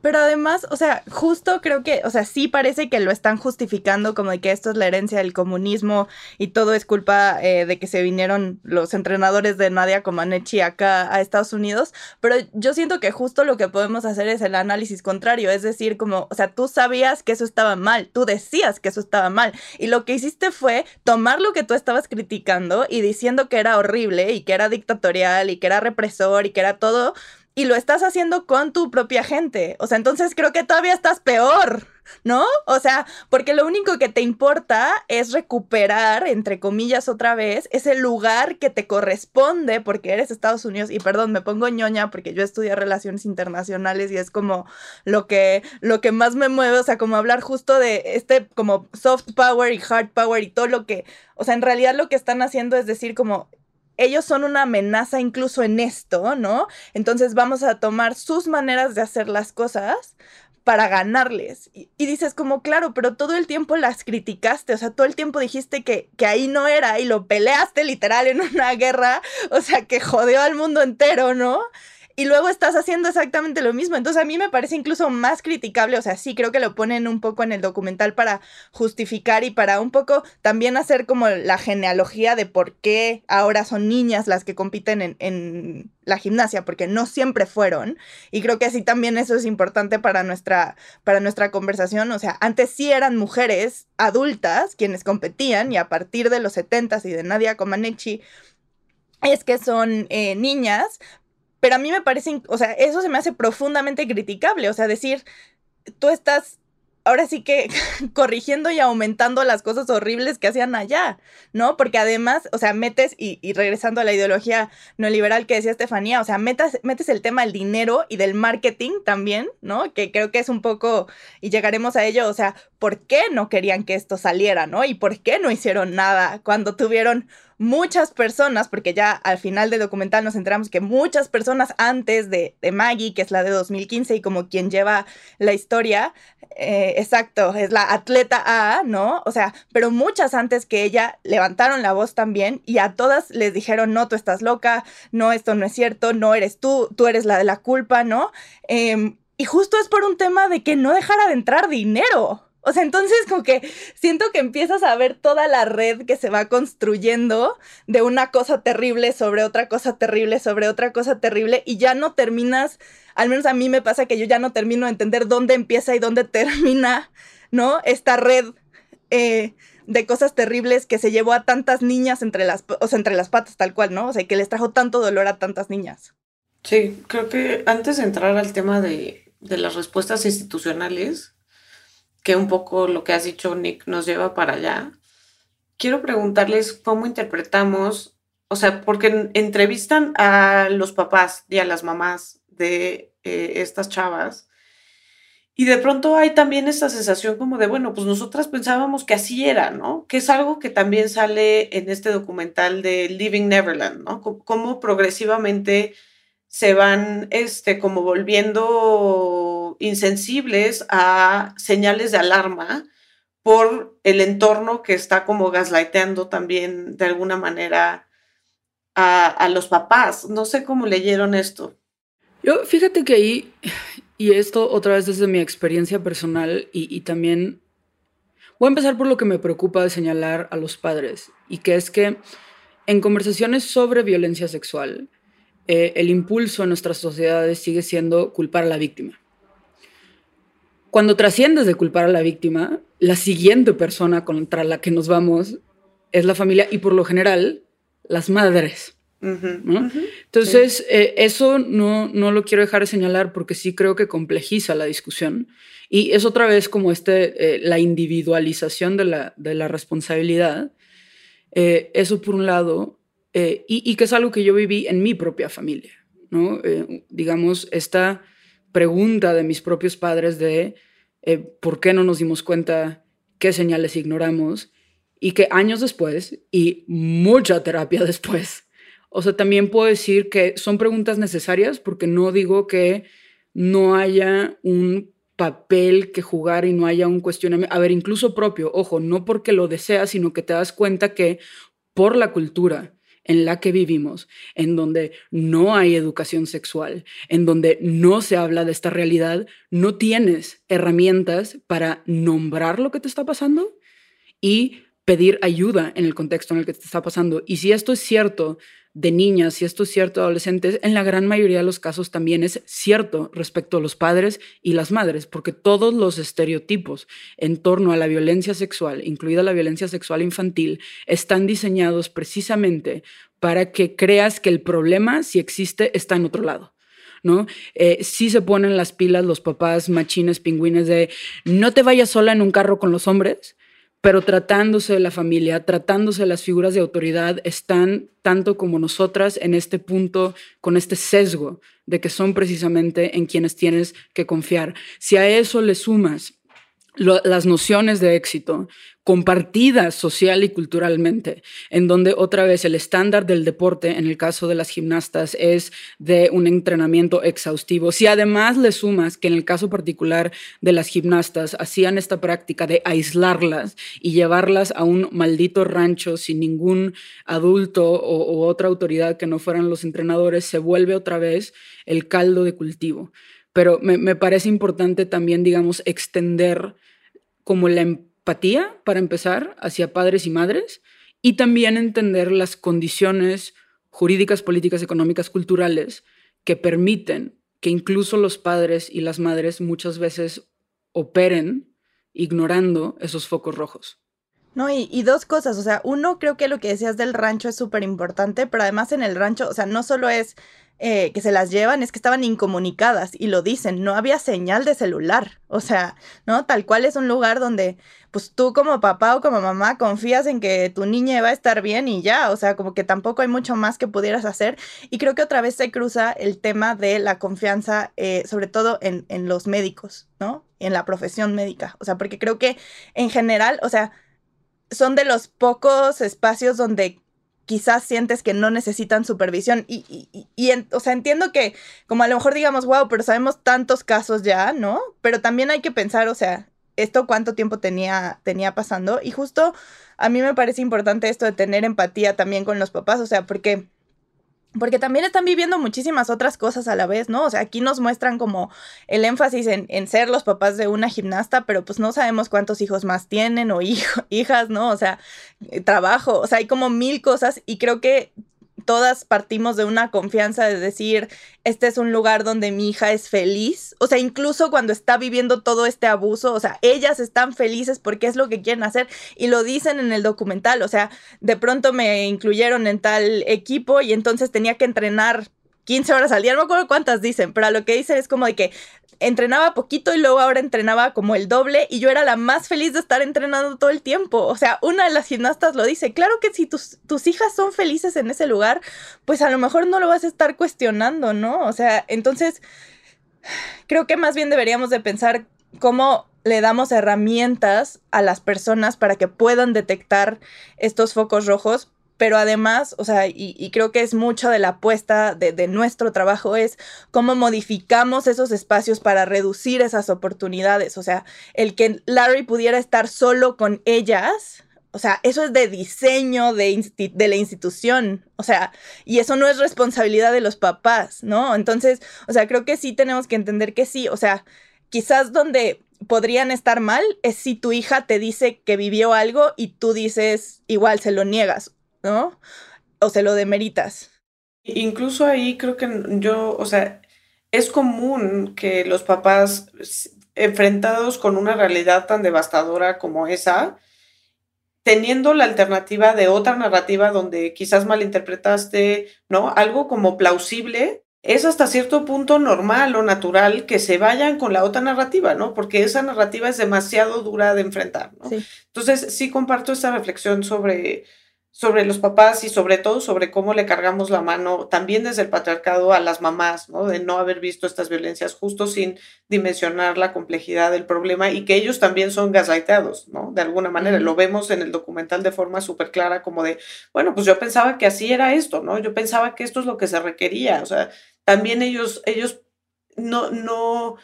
pero además, o sea, justo creo que, o sea, sí parece que lo están justificando como de que esto es la herencia del comunismo y todo es culpa eh, de que se vinieron los entrenadores de Nadia Comaneci acá a Estados Unidos, pero yo siento que justo lo que podemos hacer es el análisis contrario, es decir, como, o sea, tú sabías que eso estaba mal, tú decías que eso estaba mal y lo que hiciste fue tomar lo que tú estabas criticando y diciendo que era horrible y que era dictatorial y que era represor y que era todo y lo estás haciendo con tu propia gente. O sea, entonces creo que todavía estás peor, ¿no? O sea, porque lo único que te importa es recuperar, entre comillas, otra vez, ese lugar que te corresponde porque eres Estados Unidos. Y perdón, me pongo ñoña porque yo estudié relaciones internacionales y es como lo que, lo que más me mueve, o sea, como hablar justo de este como soft power y hard power y todo lo que, o sea, en realidad lo que están haciendo es decir como ellos son una amenaza incluso en esto, ¿no? Entonces vamos a tomar sus maneras de hacer las cosas para ganarles. Y, dices como, claro, pero todo el tiempo las criticaste, o sea, todo el tiempo dijiste que, que ahí no era y lo peleaste literal en una guerra, o sea, que jodeó al mundo entero, ¿no? Y luego estás haciendo exactamente lo mismo. Entonces a mí me parece incluso más criticable, o sea, sí creo que lo ponen un poco en el documental para justificar y para un poco también hacer como la genealogía de por qué ahora son niñas las que compiten en, la gimnasia, porque no siempre fueron. Y creo que así también eso es importante para nuestra, para nuestra conversación. O sea, antes sí eran mujeres adultas quienes competían y a partir de los 70s y de Nadia Comaneci es que son eh, niñas, pero a mí me parece, o sea, eso se me hace profundamente criticable, o sea, decir, tú estás ahora sí que corrigiendo y aumentando las cosas horribles que hacían allá, ¿no? Porque además, o sea, metes, y, regresando a la ideología neoliberal que decía Estefanía, o sea, metes, metes el tema del dinero y del marketing también, ¿no? Que creo que es un poco, y llegaremos a ello, o sea, ¿por qué no querían que esto saliera, ¿no? Y por qué no hicieron nada cuando tuvieron muchas personas, porque ya al final del documental nos enteramos que muchas personas antes de, Maggie, que es la de 2015 y como quien lleva la historia, eh, exacto, es la atleta A, ¿no? O sea, pero muchas antes que ella levantaron la voz también y a todas les dijeron, no, tú estás loca, no, esto no es cierto, no eres tú, tú eres la de la culpa, ¿no? Em, y justo es por un tema de que no dejara de entrar dinero. O sea, entonces como que siento que empiezas a ver toda la red que se va construyendo de una cosa terrible sobre otra cosa terrible sobre otra cosa terrible y ya no terminas, al menos a mí me pasa que yo ya no termino de entender dónde empieza y dónde termina, ¿no? Esta red eh, de cosas terribles que se llevó a tantas niñas entre las, o sea, entre las patas tal cual, ¿no? O sea, que les trajo tanto dolor a tantas niñas. Sí, creo que antes de entrar al tema de, de las respuestas institucionales, que un poco lo que has dicho, Nick, nos lleva para allá. Quiero preguntarles cómo interpretamos, o sea, porque entrevistan a los papás y a las mamás de eh, estas chavas. Y de pronto hay también esta sensación como de, bueno, pues nosotras pensábamos que así era, ¿no? Que es algo que también sale en este documental de Living Neverland, ¿no? Cómo progresivamente se van este, como volviendo insensibles a señales de alarma por el entorno que está como gaslighteando también de alguna manera a, los papás. No sé cómo leyeron esto. Yo, fíjate que ahí, y esto otra vez desde mi experiencia personal y, y también voy a empezar por lo que me preocupa de señalar a los padres, y que es que en conversaciones sobre violencia sexual, eh, el impulso en nuestras sociedades sigue siendo culpar a la víctima. Cuando trasciendes de culpar a la víctima, la siguiente persona contra la que nos vamos es la familia y por lo general las madres, Entonces, eh, eso no, no lo quiero dejar de señalar porque sí creo que complejiza la discusión. Y es otra vez como este, eh, la individualización de la, de la responsabilidad. Eh, eso por un lado, y, y, que es algo que yo viví en mi propia familia, ¿no? digamos, esta pregunta de mis propios padres de por qué no nos dimos cuenta, qué señales ignoramos, y que años después y mucha terapia después, o sea, también puedo decir que son preguntas necesarias porque no digo que no haya un papel que jugar y no haya un cuestionamiento, a ver, incluso propio, ojo, no porque lo deseas, sino que te das cuenta que por la cultura en la que vivimos, en donde no hay educación sexual, en donde no se habla de esta realidad, no tienes herramientas para nombrar lo que te está pasando y pedir ayuda en el contexto en el que te está pasando. Y si esto es cierto de niñas, y esto es cierto adolescentes, en la gran mayoría de los casos también es cierto respecto a los padres y las madres, porque todos los estereotipos en torno a la violencia sexual, incluida la violencia sexual infantil, están diseñados precisamente para que creas que el problema, si existe, está en otro lado. ¿no? Eh, se ponen las pilas los papás machines, pingüines de no te vayas sola en un carro con los hombres, pero tratándose de la familia, tratándose de las figuras de autoridad, están tanto como nosotras en este punto, con este sesgo de que son precisamente en quienes tienes que confiar. Si a eso le sumas las nociones de éxito compartidas social y culturalmente, en donde otra vez el estándar del deporte, en el caso de las gimnastas, es de un entrenamiento exhaustivo. Si además le sumas que en el caso particular de las gimnastas hacían esta práctica de aislarlas y llevarlas a un maldito rancho sin ningún adulto o, otra autoridad que no fueran los entrenadores, se vuelve otra vez el caldo de cultivo. Pero me, me parece importante también, digamos, extender como la empatía, para empezar, hacia padres y madres, y también entender las condiciones jurídicas, políticas, económicas, culturales que permiten que incluso los padres y las madres muchas veces operen ignorando esos focos rojos. No, y, y, dos cosas, o sea, uno, creo que lo que decías del rancho es súper importante, pero además en el rancho, o sea, no solo es eh, que se las llevan es que estaban incomunicadas y lo dicen, no había señal de celular, o sea, ¿no? Tal cual es un lugar donde pues tú como papá o como mamá confías en que tu niña va a estar bien y ya, o sea, como que tampoco hay mucho más que pudieras hacer y creo que otra vez se cruza el tema de la confianza, eh, sobre todo en, en los médicos, ¿no? En la profesión médica, o sea, porque creo que en general, o sea, son de los pocos espacios donde quizás sientes que no necesitan supervisión. Y, y, o sea, entiendo que como a lo mejor digamos, wow, pero sabemos tantos casos ya, ¿no? Pero también hay que pensar, o sea, esto cuánto tiempo tenía, tenía pasando. Y justo a mí me parece importante esto de tener empatía también con los papás, o sea, porque porque también están viviendo muchísimas otras cosas a la vez, ¿no? O sea, aquí nos muestran como el énfasis en, en ser los papás de una gimnasta, pero pues no sabemos cuántos hijos más tienen o hijas, ¿no? O sea, eh, trabajo, o sea, hay como mil cosas y creo que todas partimos de una confianza de decir, este es un lugar donde mi hija es feliz. O sea, incluso cuando está viviendo todo este abuso, o sea, ellas están felices porque es lo que quieren hacer y lo dicen en el documental. O sea, de pronto me incluyeron en tal equipo y entonces tenía que entrenar 15 horas al día, no me acuerdo cuántas dicen, pero lo que dicen es como de que entrenaba poquito y luego ahora entrenaba como el doble y yo era la más feliz de estar entrenando todo el tiempo. O sea, una de las gimnastas lo dice, claro que si tus, tus hijas son felices en ese lugar, pues a lo mejor no lo vas a estar cuestionando, ¿no? O sea, entonces creo que más bien deberíamos de pensar cómo le damos herramientas a las personas para que puedan detectar estos focos rojos pero además, o sea, y, creo que es mucho de la apuesta de, nuestro trabajo, es cómo modificamos esos espacios para reducir esas oportunidades. O sea, el que Larry pudiera estar solo con ellas, o sea, eso es de diseño de, de la institución, o sea, y eso no es responsabilidad de los papás, ¿no? Entonces, o sea, creo que sí tenemos que entender que sí, o sea, quizás donde podrían estar mal es si tu hija te dice que vivió algo y tú dices igual se lo niegas ¿no? O se lo demeritas. Incluso ahí creo que yo, o sea, es común que los papás enfrentados con una realidad tan devastadora como esa, teniendo la alternativa de otra narrativa donde quizás malinterpretaste, ¿no? Algo como plausible, es hasta cierto punto normal o natural que se vayan con la otra narrativa, ¿no? Porque esa narrativa es demasiado dura de enfrentar, ¿no? Entonces, sí comparto esta reflexión sobre sobre los papás y sobre todo sobre cómo le cargamos la mano también desde el patriarcado a las mamás, ¿no? De no haber visto estas violencias justo sin dimensionar la complejidad del problema y que ellos también son gaslighteados, ¿no? De alguna manera. Lo vemos en el documental de forma súper clara como de, bueno, pues yo pensaba que así era esto, ¿no? Yo pensaba que esto es lo que se requería. O sea, también ellos, ellos no, no,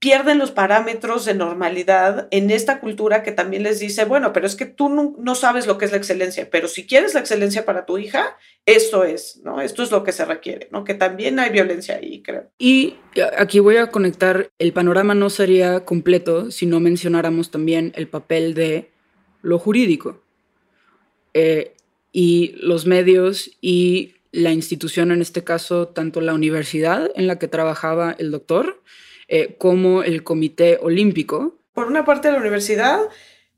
pierden los parámetros de normalidad en esta cultura que también les dice, bueno, pero es que tú no, sabes lo que es la excelencia, pero si quieres la excelencia para tu hija, esto es, ¿no? Esto es lo que se requiere, ¿no? Que también hay violencia ahí, creo. Y aquí voy a conectar, el panorama no sería completo si no mencionáramos también el papel de lo jurídico eh, y los medios y la institución, en este caso, tanto la universidad en la que trabajaba el doctor, eh, como el Comité Olímpico. Por una parte a la universidad,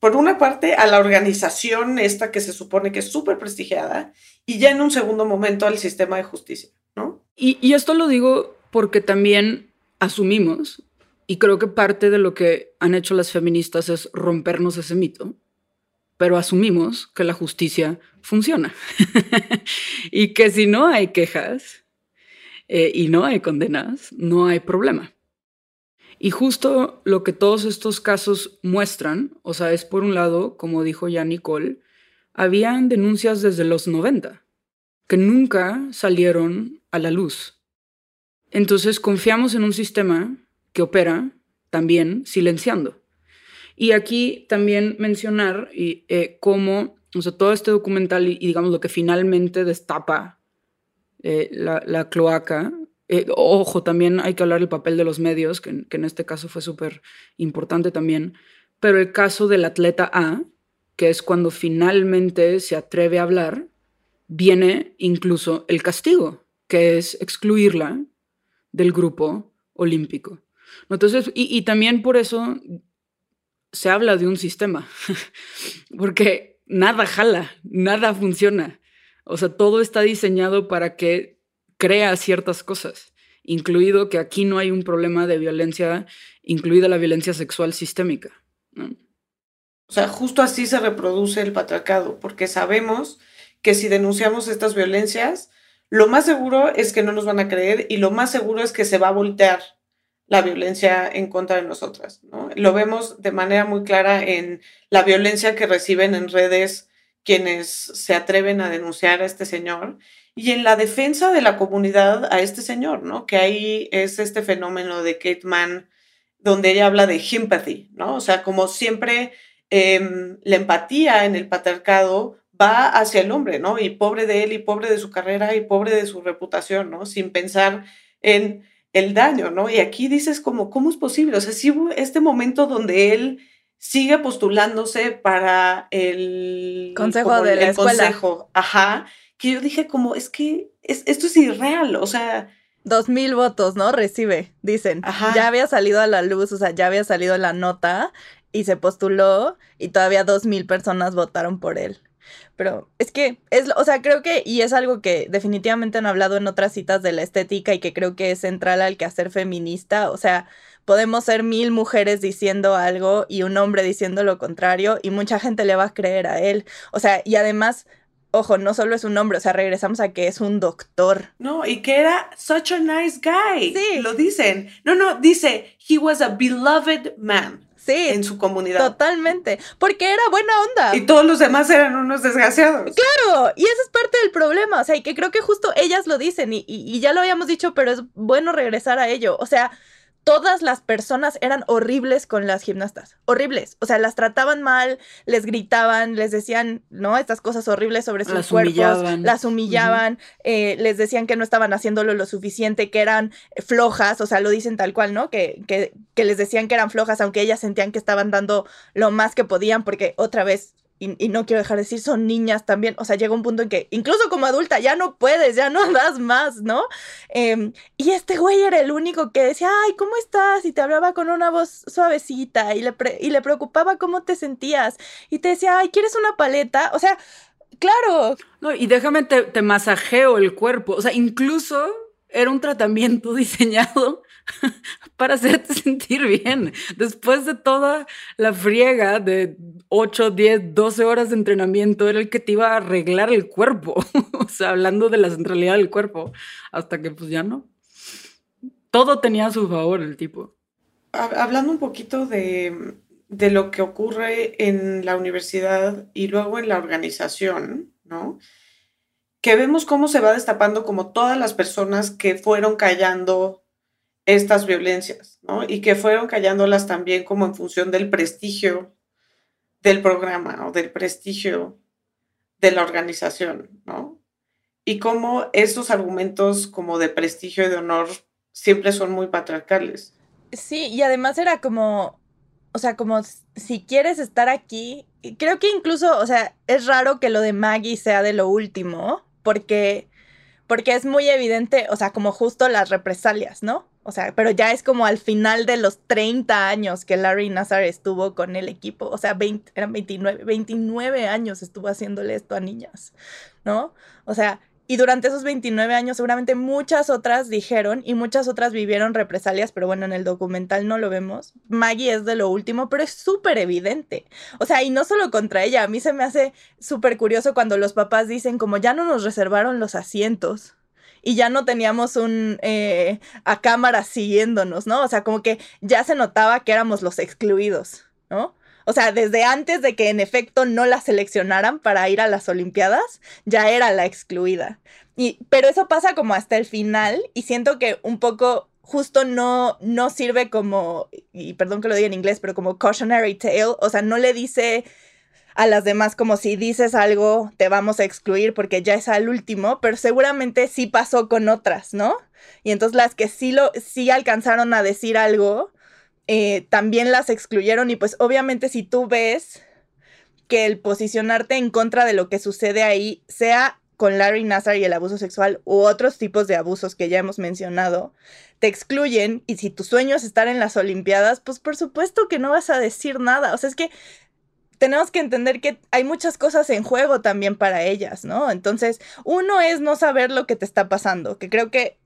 por una parte a la organización esta que se supone que es súper prestigiada y ya en un segundo momento al sistema de justicia, ¿no? Y, y esto lo digo porque también asumimos, y creo que parte de lo que han hecho las feministas es rompernos ese mito, pero asumimos que la justicia funciona y que si no hay quejas eh, y no hay condenas, no hay problema. Y justo lo que todos estos casos muestran, o sea, es por un lado, como dijo ya Nicole, habían denuncias desde los 90 que nunca salieron a la luz. Entonces confiamos en un sistema que opera también silenciando. Y aquí también mencionar eh, cómo, o sea, todo este documental y, digamos lo que finalmente destapa eh, la, cloaca eh, ojo, también hay que hablar del papel de los medios, que, en este caso fue súper importante también, pero el caso del atleta A, que es cuando finalmente se atreve a hablar, viene incluso el castigo, que es excluirla del grupo olímpico. Entonces, y, y también por eso se habla de un sistema, porque nada jala, nada funciona. O sea, todo está diseñado para que crea ciertas cosas, incluido que aquí no hay un problema de violencia, incluida la violencia sexual sistémica. O sea, justo así se reproduce el patriarcado, porque sabemos que si denunciamos estas violencias, lo más seguro es que no nos van a creer y lo más seguro es que se va a voltear la violencia en contra de nosotras. Lo vemos de manera muy clara en la violencia que reciben en redes quienes se atreven a denunciar a este señor y en la defensa de la comunidad a este señor, ¿no? Que ahí es este fenómeno de Kate Mann, donde ella habla de empathy, ¿no? O sea, como siempre em, la empatía en el patriarcado va hacia el hombre, ¿no? Y pobre de él, y pobre de su carrera, y pobre de su reputación, ¿no? Sin pensar en el daño, ¿no? Y aquí dices como, ¿cómo es posible? O sea, sí hubo este momento donde él sigue postulándose para el consejo de la escuela. Consejo, ajá, que yo dije como, es que esto es irreal, o sea... Dos mil votos, ¿no? Recibe, dicen. Ya había salido a la luz, o sea, ya había salido la nota y se postuló y todavía dos mil personas votaron por él. Pero es que, es, o sea, creo que, y es algo que definitivamente han hablado en otras citas de la estética y que creo que es central al quehacer feminista, o sea, podemos ser mil mujeres diciendo algo y un hombre diciendo lo contrario y mucha gente le va a creer a él. O sea, y además ojo, no solo es un hombre, o sea, regresamos a que es un doctor. No, y que era such a nice guy. Sí. Lo dicen. No, no, dice, he was a beloved man. Sí. En su comunidad. Totalmente. Porque era buena onda. Y todos los demás eran unos desgraciados. Claro. Y ese es parte del problema. O sea, y que creo que justo ellas lo dicen y, y ya lo habíamos dicho, pero es bueno regresar a ello. O sea, todas las personas eran horribles con las gimnastas, horribles. O sea, las trataban mal, les gritaban, les decían, ¿no? Estas cosas horribles sobre sus cuerpos, las humillaban, eh, les decían que no estaban haciéndolo lo suficiente, que eran flojas, o sea, lo dicen tal cual, ¿no? Que, que, que les decían que eran flojas, aunque ellas sentían que estaban dando lo más que podían, porque otra vez y, no quiero dejar de decir, son niñas también. O sea, llega un punto en que incluso como adulta ya no puedes, ya no das más, ¿no? Em, y este güey era el único que decía, ay, ¿cómo estás? Y te hablaba con una voz suavecita y le, y le preocupaba cómo te sentías. Y te decía, ay, ¿quieres una paleta? O sea, claro. No, y déjame te, te masajeo el cuerpo. O sea, incluso era un tratamiento diseñado para hacerte sentir bien. Después de toda la friega de 8, 10, 12 horas de entrenamiento, era el que te iba a arreglar el cuerpo. o sea, hablando de la centralidad del cuerpo, hasta que pues ya no. Todo tenía a su favor el tipo. Hablando un poquito de, de lo que ocurre en la universidad y luego en la organización, ¿no? Que vemos cómo se va destapando como todas las personas que fueron callando estas violencias, ¿no? Y que fueron callándolas también como en función del prestigio del programa o del prestigio de la organización, ¿no? Y cómo estos argumentos como de prestigio y de honor siempre son muy patriarcales. Sí, y además era como, o sea, como si quieres estar aquí, creo que incluso, o sea, es raro que lo de Maggie sea de lo último, porque, porque es muy evidente, o sea, como justo las represalias, ¿no? O sea, pero ya es como al final de los 30 años que Larry Nazar estuvo con el equipo. O sea, 20, eran 29, 29 años estuvo haciéndole esto a niñas, ¿no? O sea, y durante esos 29 años seguramente muchas otras dijeron y muchas otras vivieron represalias, pero bueno, en el documental no lo vemos. Maggie es de lo último, pero es súper evidente. O sea, y no solo contra ella, a mí se me hace súper curioso cuando los papás dicen como ya no nos reservaron los asientos y ya no teníamos un eh, a cámara siguiéndonos, ¿no? O sea, como que ya se notaba que éramos los excluidos, ¿no? O sea, desde antes de que en efecto no la seleccionaran para ir a las Olimpiadas, ya era la excluida. Y, pero eso pasa como hasta el final y siento que un poco justo no, no sirve como, y perdón que lo diga en inglés, pero como cautionary tale, o sea, no le dice a las demás como si dices algo te vamos a excluir porque ya es al último, pero seguramente sí pasó con otras, ¿no? Y entonces las que sí lo sí alcanzaron a decir algo eh, también las excluyeron y pues obviamente si tú ves que el posicionarte en contra de lo que sucede ahí sea con Larry Nassar y el abuso sexual u otros tipos de abusos que ya hemos mencionado, te excluyen y si tu sueño es estar en las Olimpiadas, pues por supuesto que no vas a decir nada. O sea, es que tenemos que entender que hay muchas cosas en juego también para ellas, ¿no? Entonces, uno es no saber lo que te está pasando, que creo que,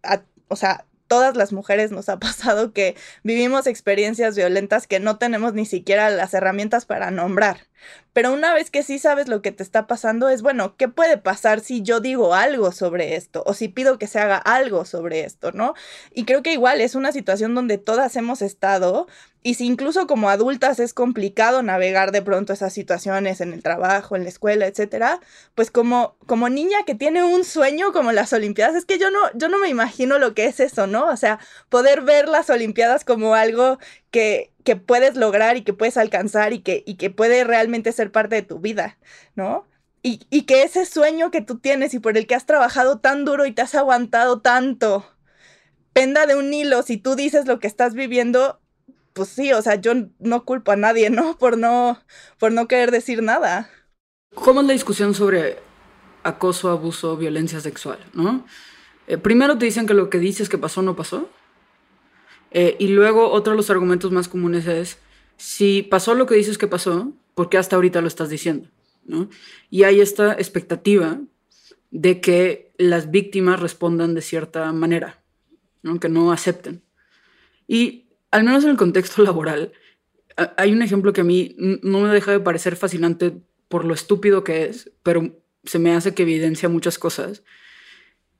o sea, todas las mujeres nos ha pasado que vivimos experiencias violentas que no tenemos ni siquiera las herramientas para nombrar. Pero una vez que sí sabes lo que te está pasando, es bueno, ¿qué puede pasar si yo digo algo sobre esto? O si pido que se haga algo sobre esto, ¿no? Y creo que igual es una situación donde todas hemos estado, y si incluso como adultas es complicado navegar de pronto esas situaciones en el trabajo, en la escuela, etcétera, pues como, como niña que tiene un sueño como las Olimpiadas, es que yo no, yo no me imagino lo que es eso, ¿no? O sea, poder ver las Olimpiadas como algo que, puedes lograr y que puedes alcanzar y que, y que puede realmente ser parte de tu vida, ¿no? Y, y que ese sueño que tú tienes y por el que has trabajado tan duro y te has aguantado tanto, penda de un hilo, si tú dices lo que estás viviendo, pues sí, o sea, yo no culpo a nadie, ¿no? Por no, por no querer decir nada. ¿Cómo es la discusión sobre acoso, abuso, violencia sexual, no? Eh, primero te dicen que lo que dices que pasó no pasó. Eh, y luego otro de los argumentos más comunes es, si pasó lo que dices que pasó, ¿por qué hasta ahorita lo estás diciendo? ¿no? Y hay esta expectativa de que las víctimas respondan de cierta manera, ¿no? que no acepten. Y al menos en el contexto laboral, hay un ejemplo que a mí no me deja de parecer fascinante por lo estúpido que es, pero se me hace que evidencia muchas cosas.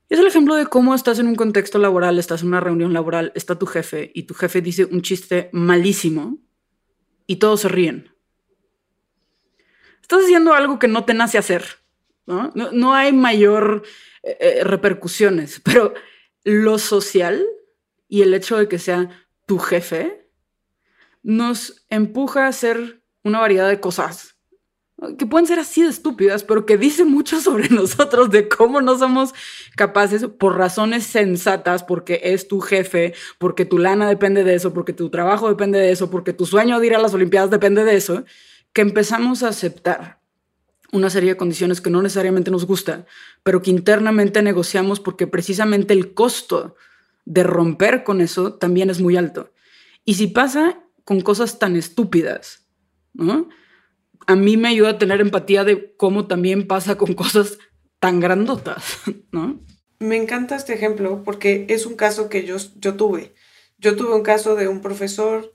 Es el ejemplo de cómo estás en un contexto laboral, estás en una reunión laboral, está tu jefe y tu jefe dice un chiste malísimo y todos se ríen. Estás haciendo algo que no te nace hacer, ¿no? No, hay mayor eh, eh, repercusiones, pero lo social y el hecho de que sea tu jefe nos empuja a hacer una variedad de cosas que pueden ser así de estúpidas, pero que dicen mucho sobre nosotros, de cómo no somos capaces, por razones sensatas, porque es tu jefe, porque tu lana depende de eso, porque tu trabajo depende de eso, porque tu sueño de ir a las Olimpiadas depende de eso, que empezamos a aceptar una serie de condiciones que no necesariamente nos gusta, pero que internamente negociamos porque precisamente el costo de romper con eso también es muy alto. Y si pasa con cosas tan estúpidas, ¿no? A mí me ayuda a tener empatía de cómo también pasa con cosas tan grandotas, ¿no? Me encanta este ejemplo porque es un caso que yo, yo tuve. Yo tuve un caso de un profesor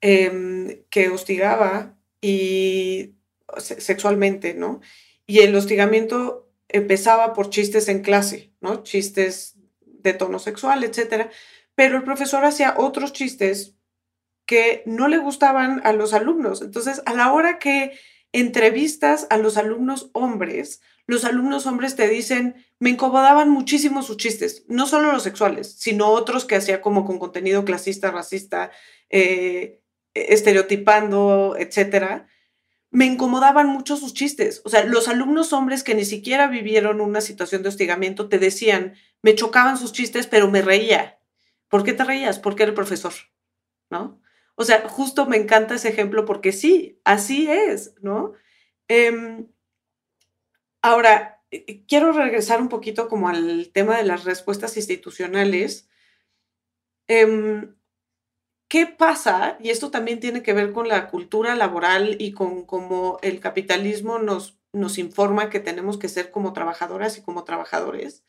em, que hostigaba y sexualmente, ¿no? Y el hostigamiento empezaba por chistes en clase, ¿no? Chistes de tono sexual, etcétera. Pero el profesor hacía otros chistes que no le gustaban a los alumnos. Entonces, a la hora que entrevistas a los alumnos hombres, los alumnos hombres te dicen, me incomodaban muchísimo sus chistes, no solo los sexuales, sino otros que hacía como con contenido clasista, racista, eh, estereotipando, etcétera me incomodaban mucho sus chistes. O sea, los alumnos hombres que ni siquiera vivieron una situación de hostigamiento te decían, me chocaban sus chistes, pero me reía. ¿Por qué te reías? Porque era el profesor, ¿no? O sea, justo me encanta ese ejemplo porque sí, así es, ¿no? Em, ahora, eh, eh, quiero regresar un poquito como al tema de las respuestas institucionales. Em, ¿Qué pasa? Y esto también tiene que ver con la cultura laboral y con cómo el capitalismo nos, nos informa que tenemos que ser como trabajadoras y como trabajadores.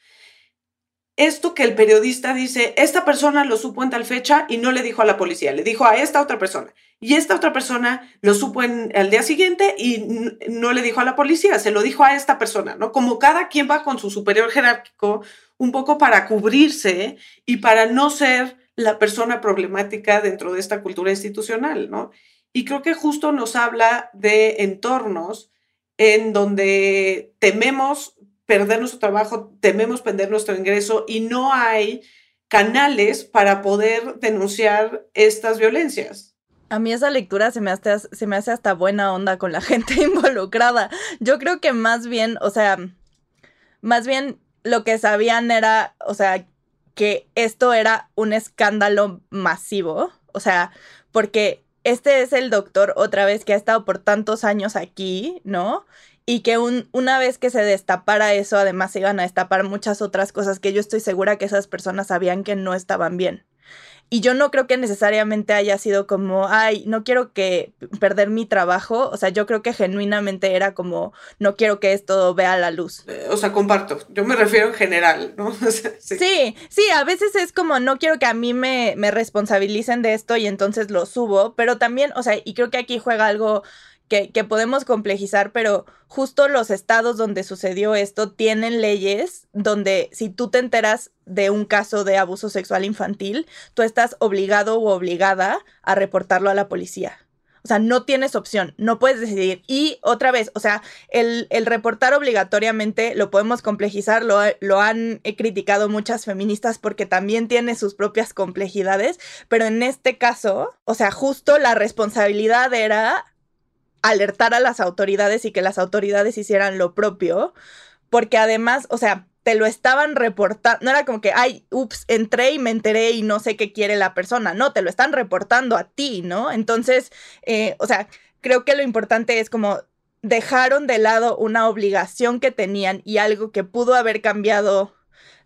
Esto que el periodista dice, esta persona lo supo en tal fecha y no le dijo a la policía, le dijo a esta otra persona. Y esta otra persona lo supo en, al día siguiente y no le dijo a la policía, se lo dijo a esta persona, ¿no? Como cada quien va con su superior jerárquico, un poco para cubrirse y para no ser la persona problemática dentro de esta cultura institucional, ¿no? Y creo que justo nos habla de entornos en donde tememos perder nuestro trabajo, tememos perder nuestro ingreso y no hay canales para poder denunciar estas violencias. A mí esa lectura se me, hace, se me hace hasta buena onda con la gente involucrada. Yo creo que más bien, o sea, más bien lo que sabían era, o sea, que esto era un escándalo masivo, o sea, porque este es el doctor otra vez que ha estado por tantos años aquí, ¿no? Y que una vez que se destapara eso, además se iban a destapar muchas otras cosas que yo estoy segura que esas personas sabían que no estaban bien. Y yo no creo que necesariamente haya sido como, ay, no quiero que perder mi trabajo. O sea, yo creo que genuinamente era como, no quiero que esto vea la luz. Eh, o sea, comparto. Yo me refiero en general, ¿no? sí. sí. a veces es como, no quiero que a mí me, me responsabilicen de esto y entonces lo subo. Pero también, o sea, y creo que aquí juega algo que, podemos complejizar, pero justo los estados donde sucedió esto tienen leyes donde si tú te enteras de un caso de abuso sexual infantil, tú estás obligado o obligada a reportarlo a la policía. O sea, no tienes opción, no puedes decidir. Y otra vez, o sea, el, reportar obligatoriamente lo podemos complejizar, lo, lo han criticado muchas feministas porque también tiene sus propias complejidades, pero en este caso, o sea, justo la responsabilidad era alertar a las autoridades y que las autoridades hicieran lo propio, porque además, o sea, te lo estaban reportando, no era como que, ay, ups, entré y me enteré y no sé qué quiere la persona, no, te lo están reportando a ti, ¿no? Entonces, eh, o sea, creo que lo importante es como dejaron de lado una obligación que tenían y algo que pudo haber cambiado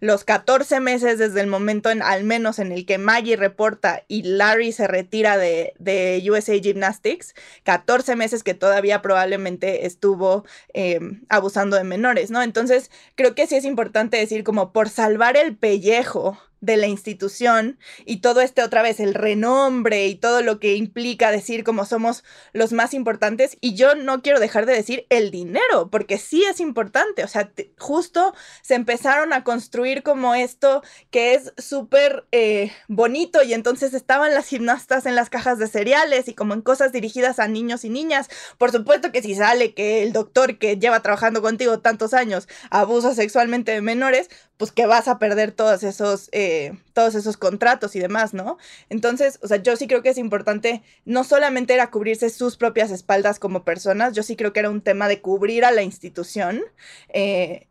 los 14 meses desde el momento en, al menos en el que Maggie reporta y Larry se retira de, de USA Gymnastics, 14 meses que todavía probablemente estuvo em, abusando de menores, ¿no? Entonces, creo que sí es importante decir como por salvar el pellejo de la institución y todo este otra vez, el renombre y todo lo que implica decir como somos los más importantes. Y yo no quiero dejar de decir el dinero, porque sí es importante. O sea, justo se empezaron a construir como esto que es súper eh, bonito y entonces estaban las gimnastas en las cajas de cereales y como en cosas dirigidas a niños y niñas. Por supuesto que si sale que el doctor que lleva trabajando contigo tantos años abusa sexualmente de menores, pues que vas a perder todos esos... Eh, todos esos contratos y demás, ¿no? Entonces, o sea, yo sí creo que es importante, no solamente era cubrirse sus propias espaldas como personas, yo sí creo que era un tema de cubrir a la institución. Eh,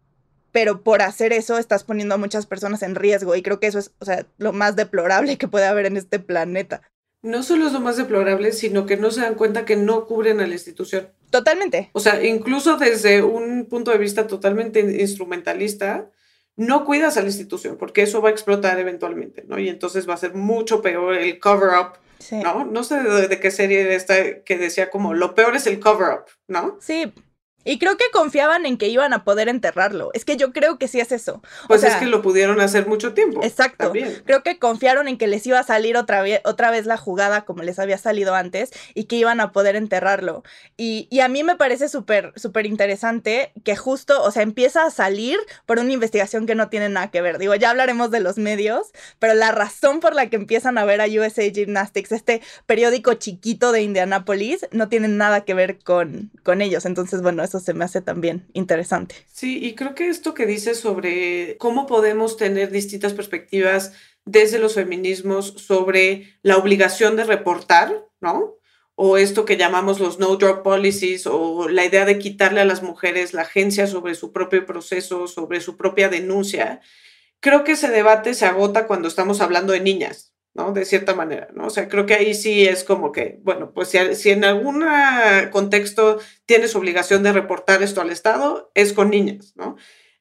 pero por hacer eso estás poniendo a muchas personas en riesgo y creo que eso es, o sea, lo más deplorable que puede haber en este planeta. No solo es lo más deplorable, sino que no se dan cuenta que no cubren a la institución. Totalmente. O sea, incluso desde un punto de vista totalmente instrumentalista, no cuidas a la institución porque eso va a explotar eventualmente, ¿no? Y entonces va a ser mucho peor el cover-up, ¿no? No sé de, de, qué serie esta que decía como lo peor es el cover-up, ¿no? Sí, y creo que confiaban en que iban a poder enterrarlo. Es que yo creo que sí es eso. Pues es que lo pudieron hacer mucho tiempo. Exacto. Creo que confiaron en que les iba a salir otra, vez, otra vez la jugada como les había salido antes y que iban a poder enterrarlo. Y, y a mí me parece súper, súper interesante que justo, o sea, empieza a salir por una investigación que no tiene nada que ver. Digo, ya hablaremos de los medios, pero la razón por la que empiezan a ver a USA Gymnastics, este periódico chiquito de Indianápolis, no tiene nada que ver con, con ellos. Entonces, bueno, se me hace también interesante. Sí, y creo que esto que dices sobre cómo podemos tener distintas perspectivas desde los feminismos sobre la obligación de reportar, ¿no? O esto que llamamos los no drop policies o la idea de quitarle a las mujeres la agencia sobre su propio proceso, sobre su propia denuncia. Creo que ese debate se agota cuando estamos hablando de niñas, ¿no? De cierta manera, ¿no? O sea, creo que ahí sí es como que, bueno, pues si, en algún contexto tienes obligación de reportar esto al Estado, es con niñas, ¿no?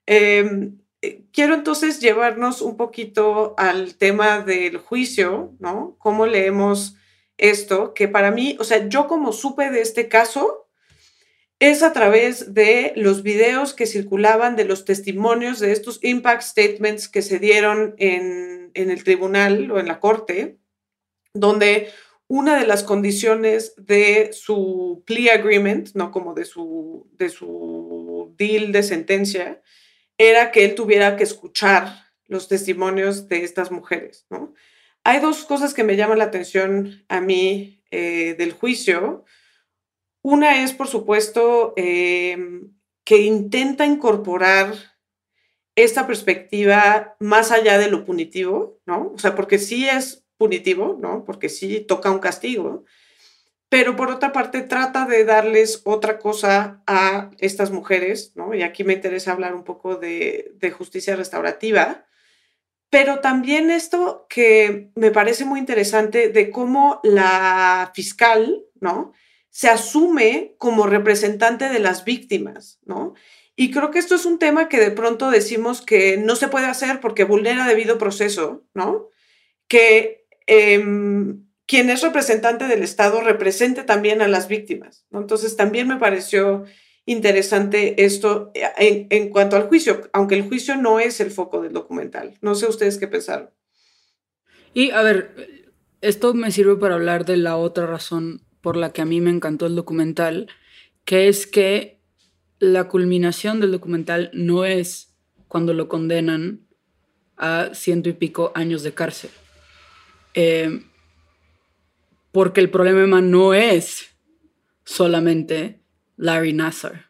Em, eh, quiero entonces llevarnos un poquito al tema del juicio, ¿no? ¿Cómo leemos esto? Que para mí, o sea, yo como supe de este caso, es a través de los videos que circulaban de los testimonios de estos impact statements que se dieron en, el tribunal o en la corte, donde una de las condiciones de su plea agreement, no como de su, de su deal de sentencia, era que él tuviera que escuchar los testimonios de estas mujeres. ¿no? Hay dos cosas que me llaman la atención a mí eh, del juicio. Una es, por supuesto, em, que intenta incorporar esta perspectiva más allá de lo punitivo, ¿no? O sea, porque sí es punitivo, ¿no? Porque sí toca un castigo, pero por otra parte trata de darles otra cosa a estas mujeres, ¿no? Y aquí me interesa hablar un poco de, de justicia restaurativa, pero también esto que me parece muy interesante de cómo la fiscal, ¿no? Se asume como representante de las víctimas, ¿no? Y creo que esto es un tema que de pronto decimos que no se puede hacer porque vulnera debido proceso, ¿no? Que em, quien es representante del Estado represente también a las víctimas, ¿no? Entonces también me pareció interesante esto eh, en, en, cuanto al juicio, aunque el juicio no es el foco del documental. No sé ustedes qué pensaron. Y a ver, esto me sirve para hablar de la otra razón por la que a mí me encantó el documental, que es que la culminación del documental no es cuando lo condenan a ciento y pico años de cárcel. Eh, porque el problema no es solamente Larry Nassar.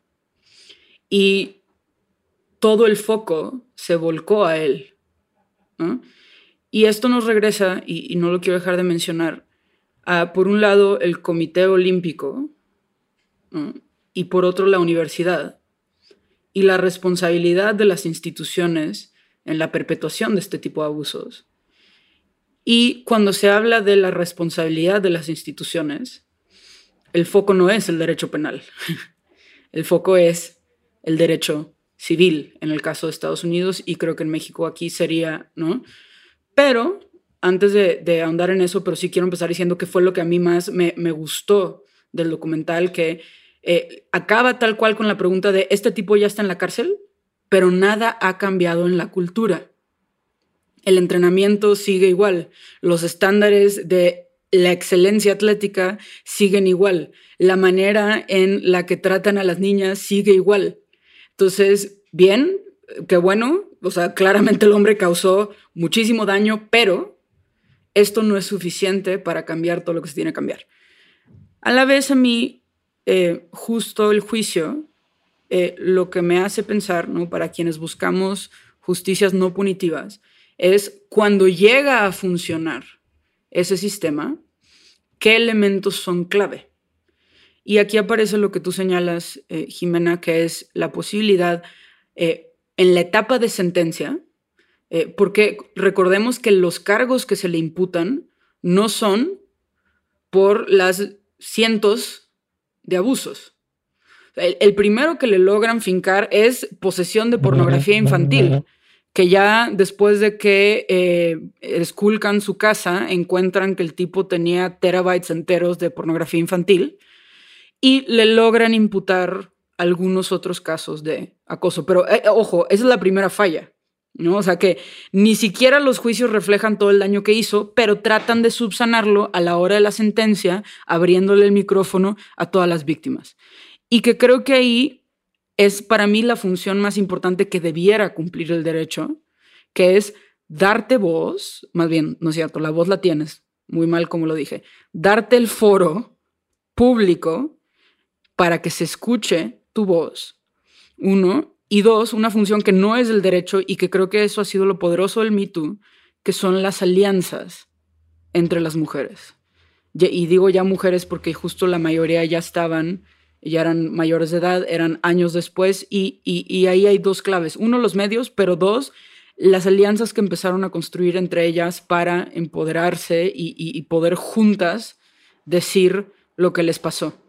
Y todo el foco se volcó a él. Y esto nos regresa, y, no lo quiero dejar de mencionar, por un lado, el Comité Olímpico y por otro, la universidad y la responsabilidad de las instituciones en la perpetuación de este tipo de abusos. Y cuando se habla de la responsabilidad de las instituciones, el foco no es el derecho penal, el foco es el derecho civil en el caso de Estados Unidos y creo que en México aquí sería, ¿no? Pero antes de, ahondar en eso, pero sí quiero empezar diciendo que fue lo que a mí más me, gustó del documental, que eh, acaba tal cual con la pregunta de, ¿este tipo ya está en la cárcel? Pero nada ha cambiado en la cultura. El entrenamiento sigue igual, los estándares de la excelencia atlética siguen igual, la manera en la que tratan a las niñas sigue igual. Entonces, bien, qué bueno, o sea, claramente el hombre causó muchísimo daño, pero esto no es suficiente para cambiar todo lo que se tiene que cambiar. A la vez a mí, eh, justo el juicio, eh, lo que me hace pensar, ¿no? para quienes buscamos justicias no punitivas, es cuando llega a funcionar ese sistema, qué elementos son clave. Y aquí aparece lo que tú señalas, eh, Jimena, que es la posibilidad en la etapa de sentencia, eh, porque recordemos que los cargos que se le imputan no son por las cientos de abusos. El, primero que le logran fincar es posesión de pornografía infantil, que ya después de que eh, esculcan su casa, encuentran que el tipo tenía terabytes enteros de pornografía infantil y le logran imputar algunos otros casos de acoso. Pero eh, ojo, esa es la primera falla. ¿No? O sea que ni siquiera los juicios reflejan todo el daño que hizo, pero tratan de subsanarlo a la hora de la sentencia, abriéndole el micrófono a todas las víctimas. Y que creo que ahí es para mí la función más importante que debiera cumplir el derecho, que es darte voz, más bien, no es cierto, la voz la tienes, muy mal como lo dije, darte el foro público para que se escuche tu voz, uno, y dos, una función que no es del derecho y que creo que eso ha sido lo poderoso del Me Too, que son las alianzas entre las mujeres. Y digo ya mujeres porque justo la mayoría ya estaban, ya eran mayores de edad, eran años después, y, y, ahí hay dos claves. Uno, los medios, pero dos, las alianzas que empezaron a construir entre ellas para empoderarse y, y poder juntas decir lo que les pasó.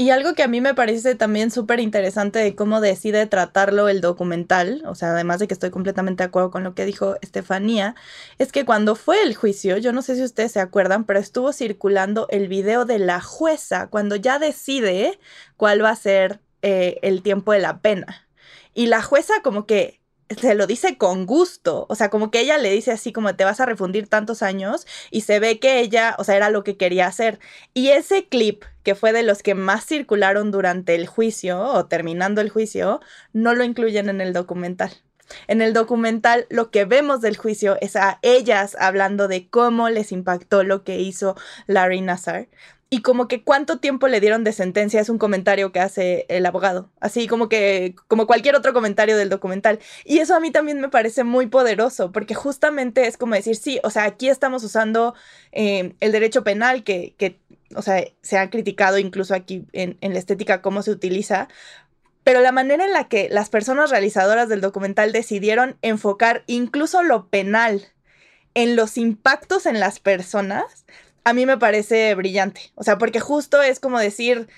Y algo que a mí me parece también súper interesante de cómo decide tratarlo el documental, o sea, además de que estoy completamente de acuerdo con lo que dijo Estefanía, es que cuando fue el juicio, yo no sé si ustedes se acuerdan, pero estuvo circulando el video de la jueza cuando ya decide cuál va a ser eh, el tiempo de la pena. Y la jueza como que se lo dice con gusto, o sea, como que ella le dice así como te vas a refundir tantos años y se ve que ella, o sea, era lo que quería hacer. Y ese clip, que fue de los que más circularon durante el juicio o terminando el juicio, no lo incluyen en el documental. En el documental lo que vemos del juicio es a ellas hablando de cómo les impactó lo que hizo Larry Nassar y como que cuánto tiempo le dieron de sentencia es un comentario que hace el abogado, así como que como cualquier otro comentario del documental. Y eso a mí también me parece muy poderoso, porque justamente es como decir, sí, o sea, aquí estamos usando eh, el derecho penal que, que, o sea, se ha criticado incluso aquí en, en la estética cómo se utiliza, pero la manera en la que las personas realizadoras del documental decidieron enfocar incluso lo penal en los impactos en las personas, a mí me parece brillante. O sea, porque justo es como decir,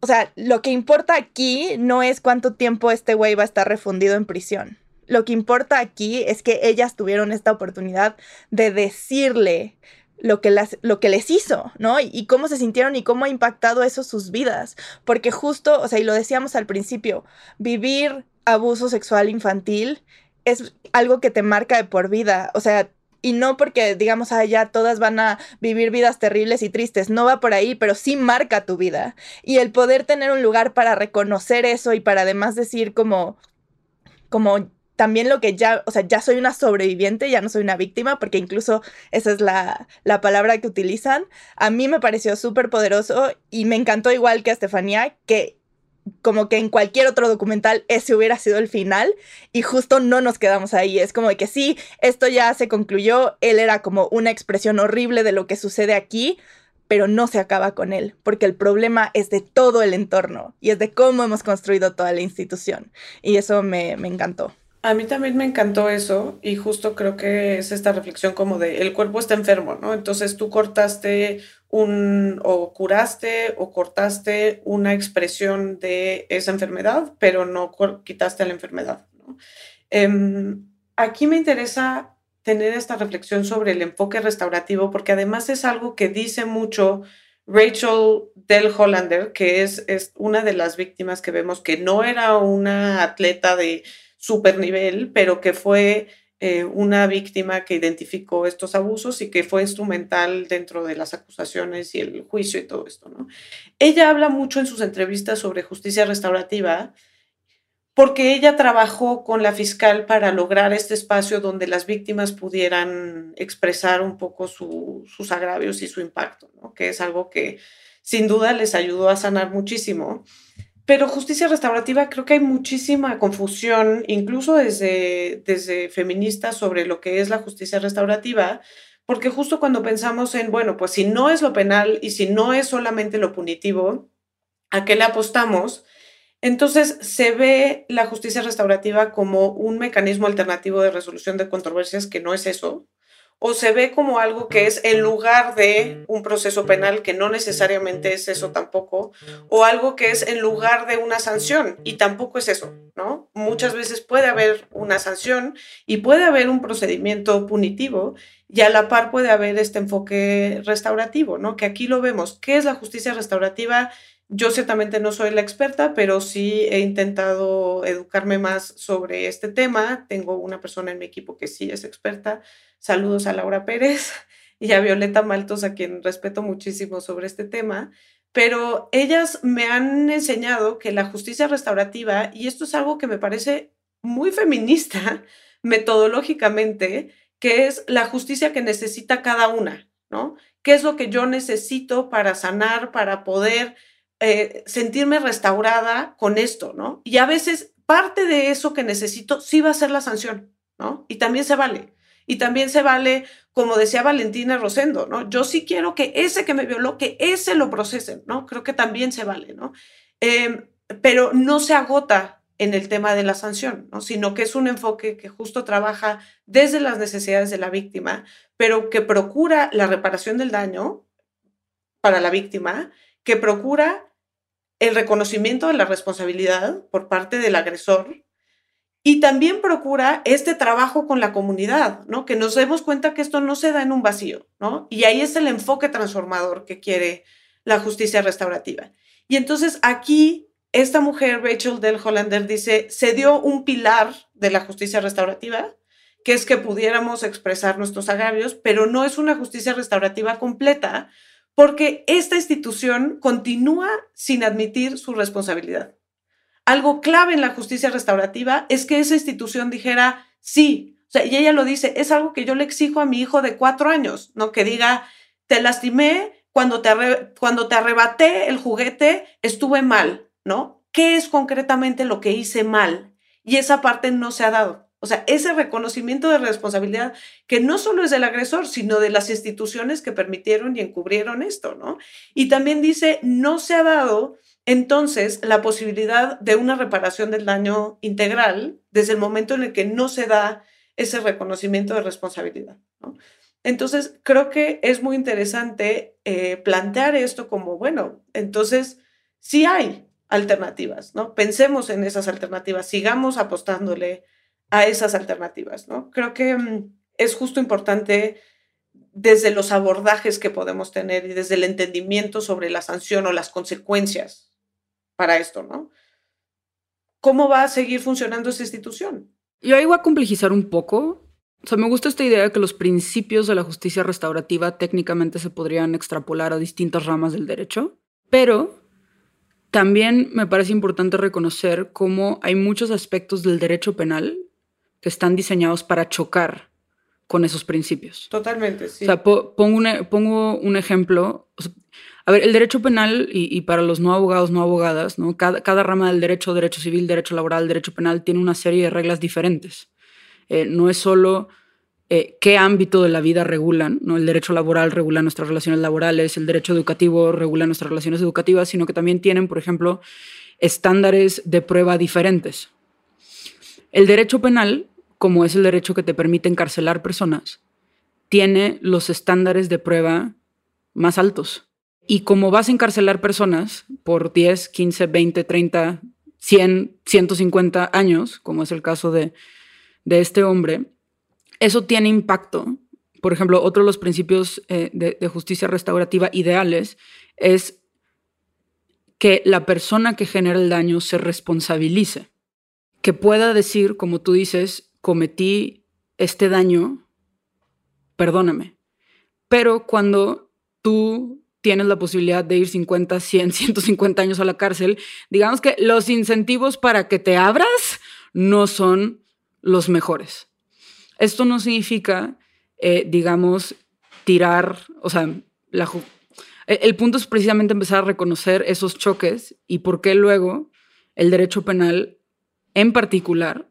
o sea, lo que importa aquí no es cuánto tiempo este güey va a estar refundido en prisión. Lo que importa aquí es que ellas tuvieron esta oportunidad de decirle lo que, las, lo que les hizo, ¿no? Y, y, cómo se sintieron y cómo ha impactado eso sus vidas. Porque justo, o sea, y lo decíamos al principio, vivir abuso sexual infantil es algo que te marca de por vida. O sea, y no porque digamos, ah, ya todas van a vivir vidas terribles y tristes, no va por ahí, pero sí marca tu vida. Y el poder tener un lugar para reconocer eso y para además decir como, como también lo que ya, o sea, ya soy una sobreviviente, ya no soy una víctima, porque incluso esa es la, la palabra que utilizan, a mí me pareció súper poderoso y me encantó igual que a Estefanía, que como que en cualquier otro documental ese hubiera sido el final y justo no nos quedamos ahí. Es como de que sí, esto ya se concluyó, él era como una expresión horrible de lo que sucede aquí, pero no se acaba con él, porque el problema es de todo el entorno y es de cómo hemos construido toda la institución. Y eso me, me encantó. A mí también me encantó eso y justo creo que es esta reflexión como de el cuerpo está enfermo, ¿no? Entonces tú cortaste un o curaste o cortaste una expresión de esa enfermedad, pero no quitaste la enfermedad. Em, aquí me interesa tener esta reflexión sobre el enfoque restaurativo porque además es algo que dice mucho Rachel Del Hollander, que es, es una de las víctimas que vemos que no era una atleta de super nivel, pero que fue eh, una víctima que identificó estos abusos y que fue instrumental dentro de las acusaciones y el juicio y todo esto, ¿no? Ella habla mucho en sus entrevistas sobre justicia restaurativa porque ella trabajó con la fiscal para lograr este espacio donde las víctimas pudieran expresar un poco sus agravios y su impacto, ¿no? que es algo que sin duda les ayudó a sanar muchísimo. Pero justicia restaurativa, creo que hay muchísima confusión, incluso desde, desde feministas, sobre lo que es la justicia restaurativa, porque justo cuando pensamos en, bueno, pues si no es lo penal y si no es solamente lo punitivo, ¿a qué le apostamos? Entonces se ve la justicia restaurativa como un mecanismo alternativo de resolución de controversias que no es eso, o se ve como algo que es en lugar de un proceso penal, que no necesariamente es eso tampoco, o algo que es en lugar de una sanción, y tampoco es eso, ¿no? Muchas veces puede haber una sanción y puede haber un procedimiento punitivo, y a la par puede haber este enfoque restaurativo, ¿no? Que aquí lo vemos. ¿Qué es la justicia restaurativa? Yo ciertamente no soy la experta, pero sí he intentado educarme más sobre este tema. Tengo una persona en mi equipo que sí es experta. Saludos a Laura Pérez y a Violeta Maltos, a quien respeto muchísimo sobre este tema. Pero ellas me han enseñado que la justicia restaurativa, y esto es algo que me parece muy feminista metodológicamente, que es la justicia que necesita cada una, ¿no? ¿Qué es lo que yo necesito para sanar, para poder eh, sentirme restaurada con esto, ¿no? Y a veces parte de eso que necesito sí va a ser la sanción, ¿no? Y también se vale. Y también se vale, como decía Valentina Rosendo, ¿no? Yo sí quiero que ese que me violó, que ese lo procesen, ¿no? Creo que también se vale, ¿no? Em, pero no se agota en el tema de la sanción, ¿no? sino que es un enfoque que justo trabaja desde las necesidades de la víctima, pero que procura la reparación del daño para la víctima, que procura el reconocimiento de la responsabilidad por parte del agresor y también procura este trabajo con la comunidad, ¿no? Que nos demos cuenta que esto no se da en un vacío, ¿no? Y ahí es el enfoque transformador que quiere la justicia restaurativa. Y entonces aquí esta mujer, Rachel Del Hollander, dice, se dio un pilar de la justicia restaurativa, que es que pudiéramos expresar nuestros agravios, pero no es una justicia restaurativa completa, porque esta institución continúa sin admitir su responsabilidad. Algo clave en la justicia restaurativa es que esa institución dijera, sí, o sea, y ella lo dice, es algo que yo le exijo a mi hijo de cuatro años, ¿no? Que diga, te lastimé, cuando te, cuando te arrebaté el juguete, estuve mal, ¿no? ¿Qué es concretamente lo que hice mal? Y esa parte no se ha dado. O sea, ese reconocimiento de responsabilidad que no solo es del agresor, sino de las instituciones que permitieron y encubrieron esto, ¿no? Y también dice, no se ha dado entonces la posibilidad de una reparación del daño integral desde el momento en el que no se da ese reconocimiento de responsabilidad. Entonces, creo que es muy interesante eh, plantear esto como, bueno, entonces sí hay alternativas, ¿no? Pensemos en esas alternativas, sigamos apostándole a esas alternativas, ¿no? Creo que mm, es justo importante desde los abordajes que podemos tener y desde el entendimiento sobre la sanción o las consecuencias para esto, ¿no? ¿Cómo va a seguir funcionando esa institución? Yo ahí voy a complejizar un poco. O sea, me gusta esta idea de que los principios de la justicia restaurativa técnicamente se podrían extrapolar a distintas ramas del derecho, pero también me parece importante reconocer cómo hay muchos aspectos del derecho penal que están diseñados para chocar con esos principios. Totalmente, sí. O sea, pongo, un, pongo un ejemplo. a ver, el derecho penal, y, para los no abogados, no abogadas, ¿no? Cada, cada, rama del derecho, derecho civil, derecho laboral, derecho penal, tiene una serie de reglas diferentes. Eh, no es solo eh, qué ámbito de la vida regulan, ¿no? El derecho laboral regula nuestras relaciones laborales, el derecho educativo regula nuestras relaciones educativas, sino que también tienen, por ejemplo, estándares de prueba diferentes. El derecho penal, como es el derecho que te permite encarcelar personas, tiene los estándares de prueba más altos. Y como vas a encarcelar personas por 10, 15, 20, 30, 100, 150 años, como es el caso de, este hombre, eso tiene impacto. Por ejemplo, otro de los principios eh, de justicia restaurativa ideales es que la persona que genera el daño se responsabilice que pueda decir, como tú dices, cometí este daño, perdóname. Pero cuando tú tienes la posibilidad de ir 50, 100, 150 años a la cárcel, digamos que los incentivos para que te abras no son los mejores. Esto no significa, eh, digamos, tirar, o sea, la, el punto es precisamente empezar a reconocer esos choques y por qué luego el derecho penal en particular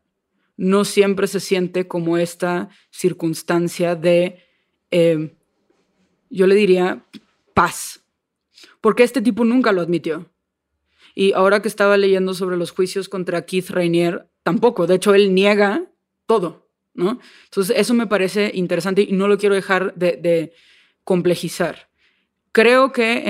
no siempre se siente como esta circunstancia de, eh, yo le diría, paz, porque este tipo nunca lo admitió. Y ahora que estaba leyendo sobre los juicios contra Keith Rainier, tampoco, de hecho él niega todo. ¿no? Entonces, eso me parece interesante y no lo quiero dejar de, complejizar. Creo que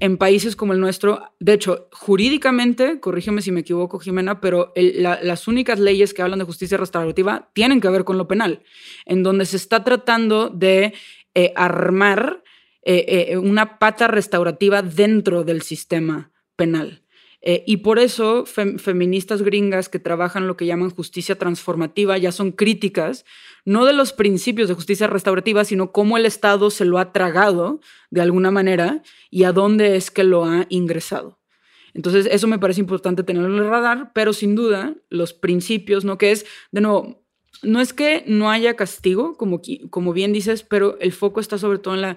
en, países como el nuestro, de hecho, jurídicamente, corrígeme si me equivoco, Jimena, pero las únicas leyes que hablan de justicia restaurativa tienen que ver con lo penal, en donde se está tratando de eh, armar eh, eh, una pata restaurativa dentro del sistema penal. Y por eso feministas gringas que trabajan lo que llaman justicia transformativa ya son críticas, no de los principios de justicia restaurativa, sino cómo el Estado se lo ha tragado de alguna manera y a dónde es que lo ha ingresado. Entonces, eso me parece importante tenerlo en el radar, pero sin duda, los principios, ¿no? Que es, de nuevo, no es que no haya castigo, como, como bien dices, pero el foco está sobre todo en la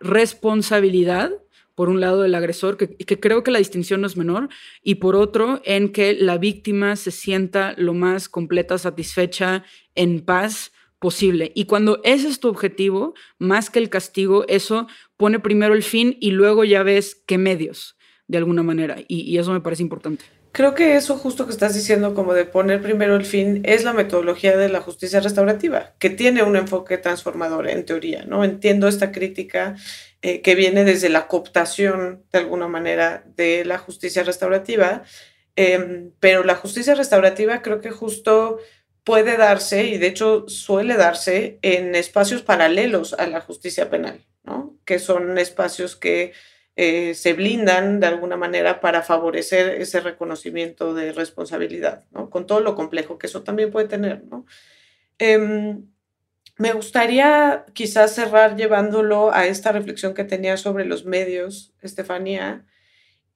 responsabilidad por un lado del agresor, que, creo que la distinción no es menor, y por otro, en que la víctima se sienta lo más completa, satisfecha, en paz Y cuando ese es tu objetivo, más que el castigo, eso pone primero el fin y luego ya ves qué medios, de alguna manera. y eso me parece importante. Creo que eso justo que estás diciendo, como de poner primero el fin, es la metodología de la justicia restaurativa, que tiene un enfoque transformador en teoría, ¿no? Entiendo esta crítica eh, que viene desde la cooptación, de alguna manera, de la justicia restaurativa, em, pero la justicia restaurativa creo que justo puede darse, y de hecho suele darse, en espacios paralelos a la justicia penal, ¿no? Que son espacios que eh, se blindan de alguna manera para favorecer ese reconocimiento de responsabilidad, ¿no? Con todo lo complejo que eso también puede tener, ¿no? Em, me gustaría quizás cerrar llevándolo a esta reflexión que tenía sobre los medios, Estefanía,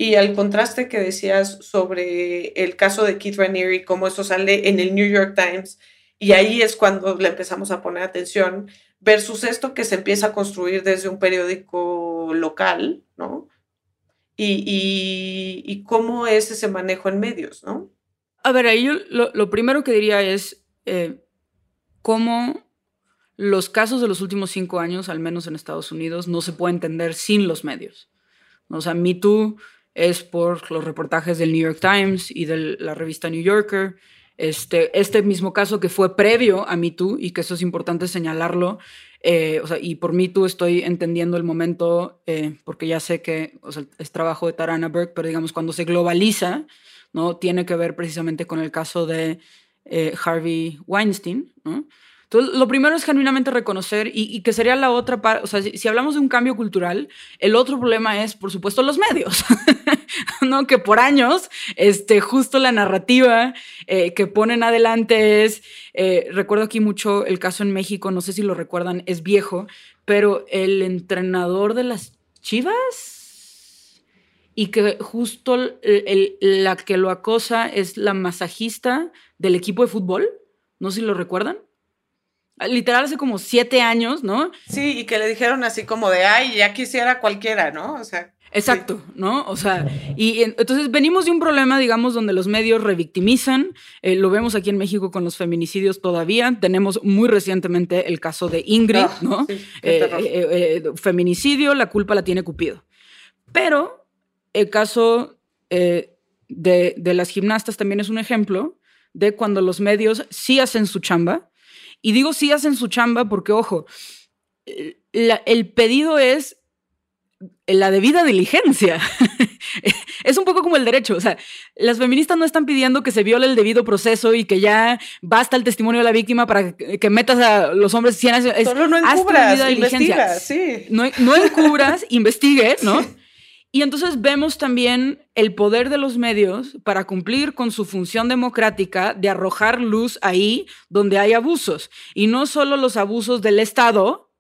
y al contraste que decías sobre el caso de Keith Raniere y cómo eso sale en el New York Times, y ahí es cuando le empezamos a poner atención, versus esto que se empieza a construir desde un periódico local, ¿no? Y, cómo es ese manejo en medios, ¿no? A ver, ahí yo lo, primero que diría es eh, cómo los casos de los últimos cinco años, al menos en Estados Unidos, no se puede entender sin los medios. O sea, Me Too es por los reportajes del New York Times y de la revista New Yorker. Este, este mismo caso que fue previo a Me Too y que eso es importante señalarlo, eh, o sea, y por Me Too estoy entendiendo el momento, eh, porque ya sé que es trabajo de Tarana Burke, pero digamos, cuando se globaliza, ¿no? Tiene que ver precisamente con el caso de eh, Harvey Weinstein. Entonces, lo primero es genuinamente reconocer y, que sería la otra parte, o sea, si, hablamos de un cambio cultural, el otro problema es, por supuesto, los medios, ¿no? Que por años, este, justo la narrativa eh, que ponen adelante es, eh, recuerdo aquí mucho el caso en México, no sé si lo recuerdan, es viejo, pero el entrenador de las Chivas y que justo la que lo acosa es la masajista del equipo de fútbol, no sé si lo recuerdan literal hace como siete años, ¿no? Sí, y que le dijeron así como de, ay, ya quisiera cualquiera, ¿no? O sea. Exacto, ¿no? O sea, y entonces venimos de un problema, digamos, donde los medios revictimizan, eh, lo vemos aquí en México con los feminicidios todavía, tenemos muy recientemente el caso de Ingrid, ah, ¿no? Sí, eh, eh, feminicidio, la culpa la tiene Cupido. Pero el caso de, de las gimnastas también es un ejemplo de cuando los medios sí hacen su chamba, y digo sí hacen su chamba porque, ojo, el pedido es la debida diligencia. es un poco como el derecho. O sea, las feministas no están pidiendo que se viole el debido proceso y que ya basta el testimonio de la víctima para que, metas a los hombres 100 años. Solo no encubras, investiga, sí. No, no encubras, investigue, ¿no? Y entonces vemos también el poder de los medios para cumplir con su función democrática de arrojar luz ahí donde hay abusos. Y no solo los abusos del Estado,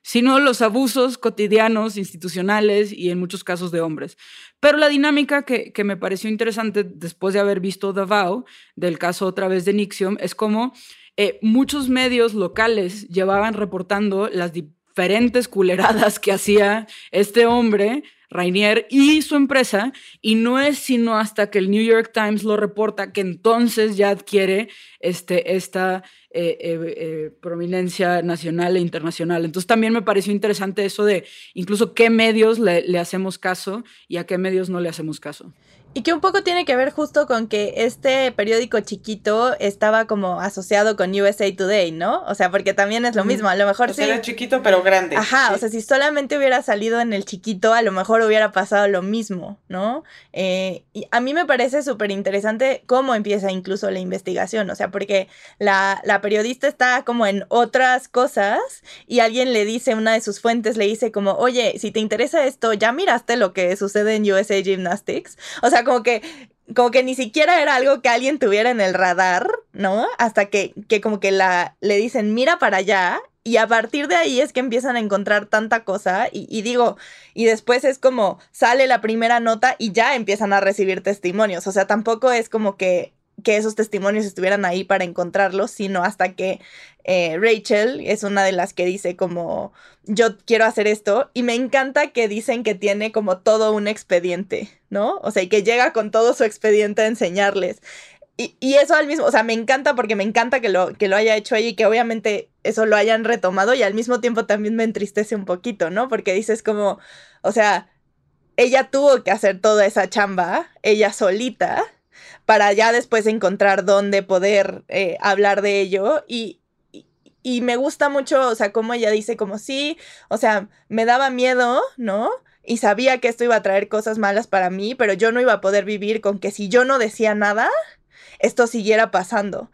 sino los abusos cotidianos, institucionales y en muchos casos de hombres. Pero la dinámica que, me pareció interesante después de haber visto Davao, del caso otra vez de Nixium, es como eh, muchos medios locales llevaban reportando las diferentes culeradas que hacía este hombre Rainier y su empresa, y no es sino hasta que el New York Times lo reporta que entonces ya adquiere este, esta eh, eh, eh, prominencia nacional e internacional. Entonces también me pareció interesante eso de incluso qué medios le, hacemos caso y a qué medios no le hacemos caso. Y que un poco tiene que ver justo con que este periódico chiquito estaba como asociado con USA Today, ¿no? O sea, porque también es lo mismo, a lo mejor sí. Era chiquito pero grande. Ajá, o sea, si solamente hubiera salido en el chiquito, a lo mejor hubiera pasado lo mismo, ¿no? Eh, y a mí me parece súper interesante cómo empieza incluso la investigación, o sea, porque la, la periodista está como en otras cosas y alguien le dice, una de sus fuentes le dice como, oye, si te interesa esto, ya miraste lo que sucede en USA Gymnastics. O sea, como que como que ni siquiera era algo que alguien tuviera en el radar, ¿no? Hasta que, que como que la, le dicen, mira para allá, y a partir de ahí es que empiezan a encontrar tanta cosa, y, digo, y después es como sale la primera nota y ya empiezan a recibir testimonios, o sea, tampoco es como que que esos testimonios estuvieran ahí para encontrarlos, sino hasta que eh, Rachel es una de las que dice como, yo quiero hacer esto, y me encanta que dicen que tiene como todo un expediente, ¿no? O sea, y que llega con todo su expediente a enseñarles. Y, y, eso al mismo, o sea, me encanta porque me encanta que lo, que lo haya hecho ella y que obviamente eso lo hayan retomado y al mismo tiempo también me entristece un poquito, ¿no? Porque dices como, o sea, ella tuvo que hacer toda esa chamba, ella solita, para ya después encontrar dónde poder eh, hablar de ello y, y, me gusta mucho, o sea, como ella dice como sí, o sea, me daba miedo, ¿no? Y sabía que esto iba a traer cosas malas para mí, pero yo no iba a poder vivir con que si yo no decía nada, esto siguiera pasando.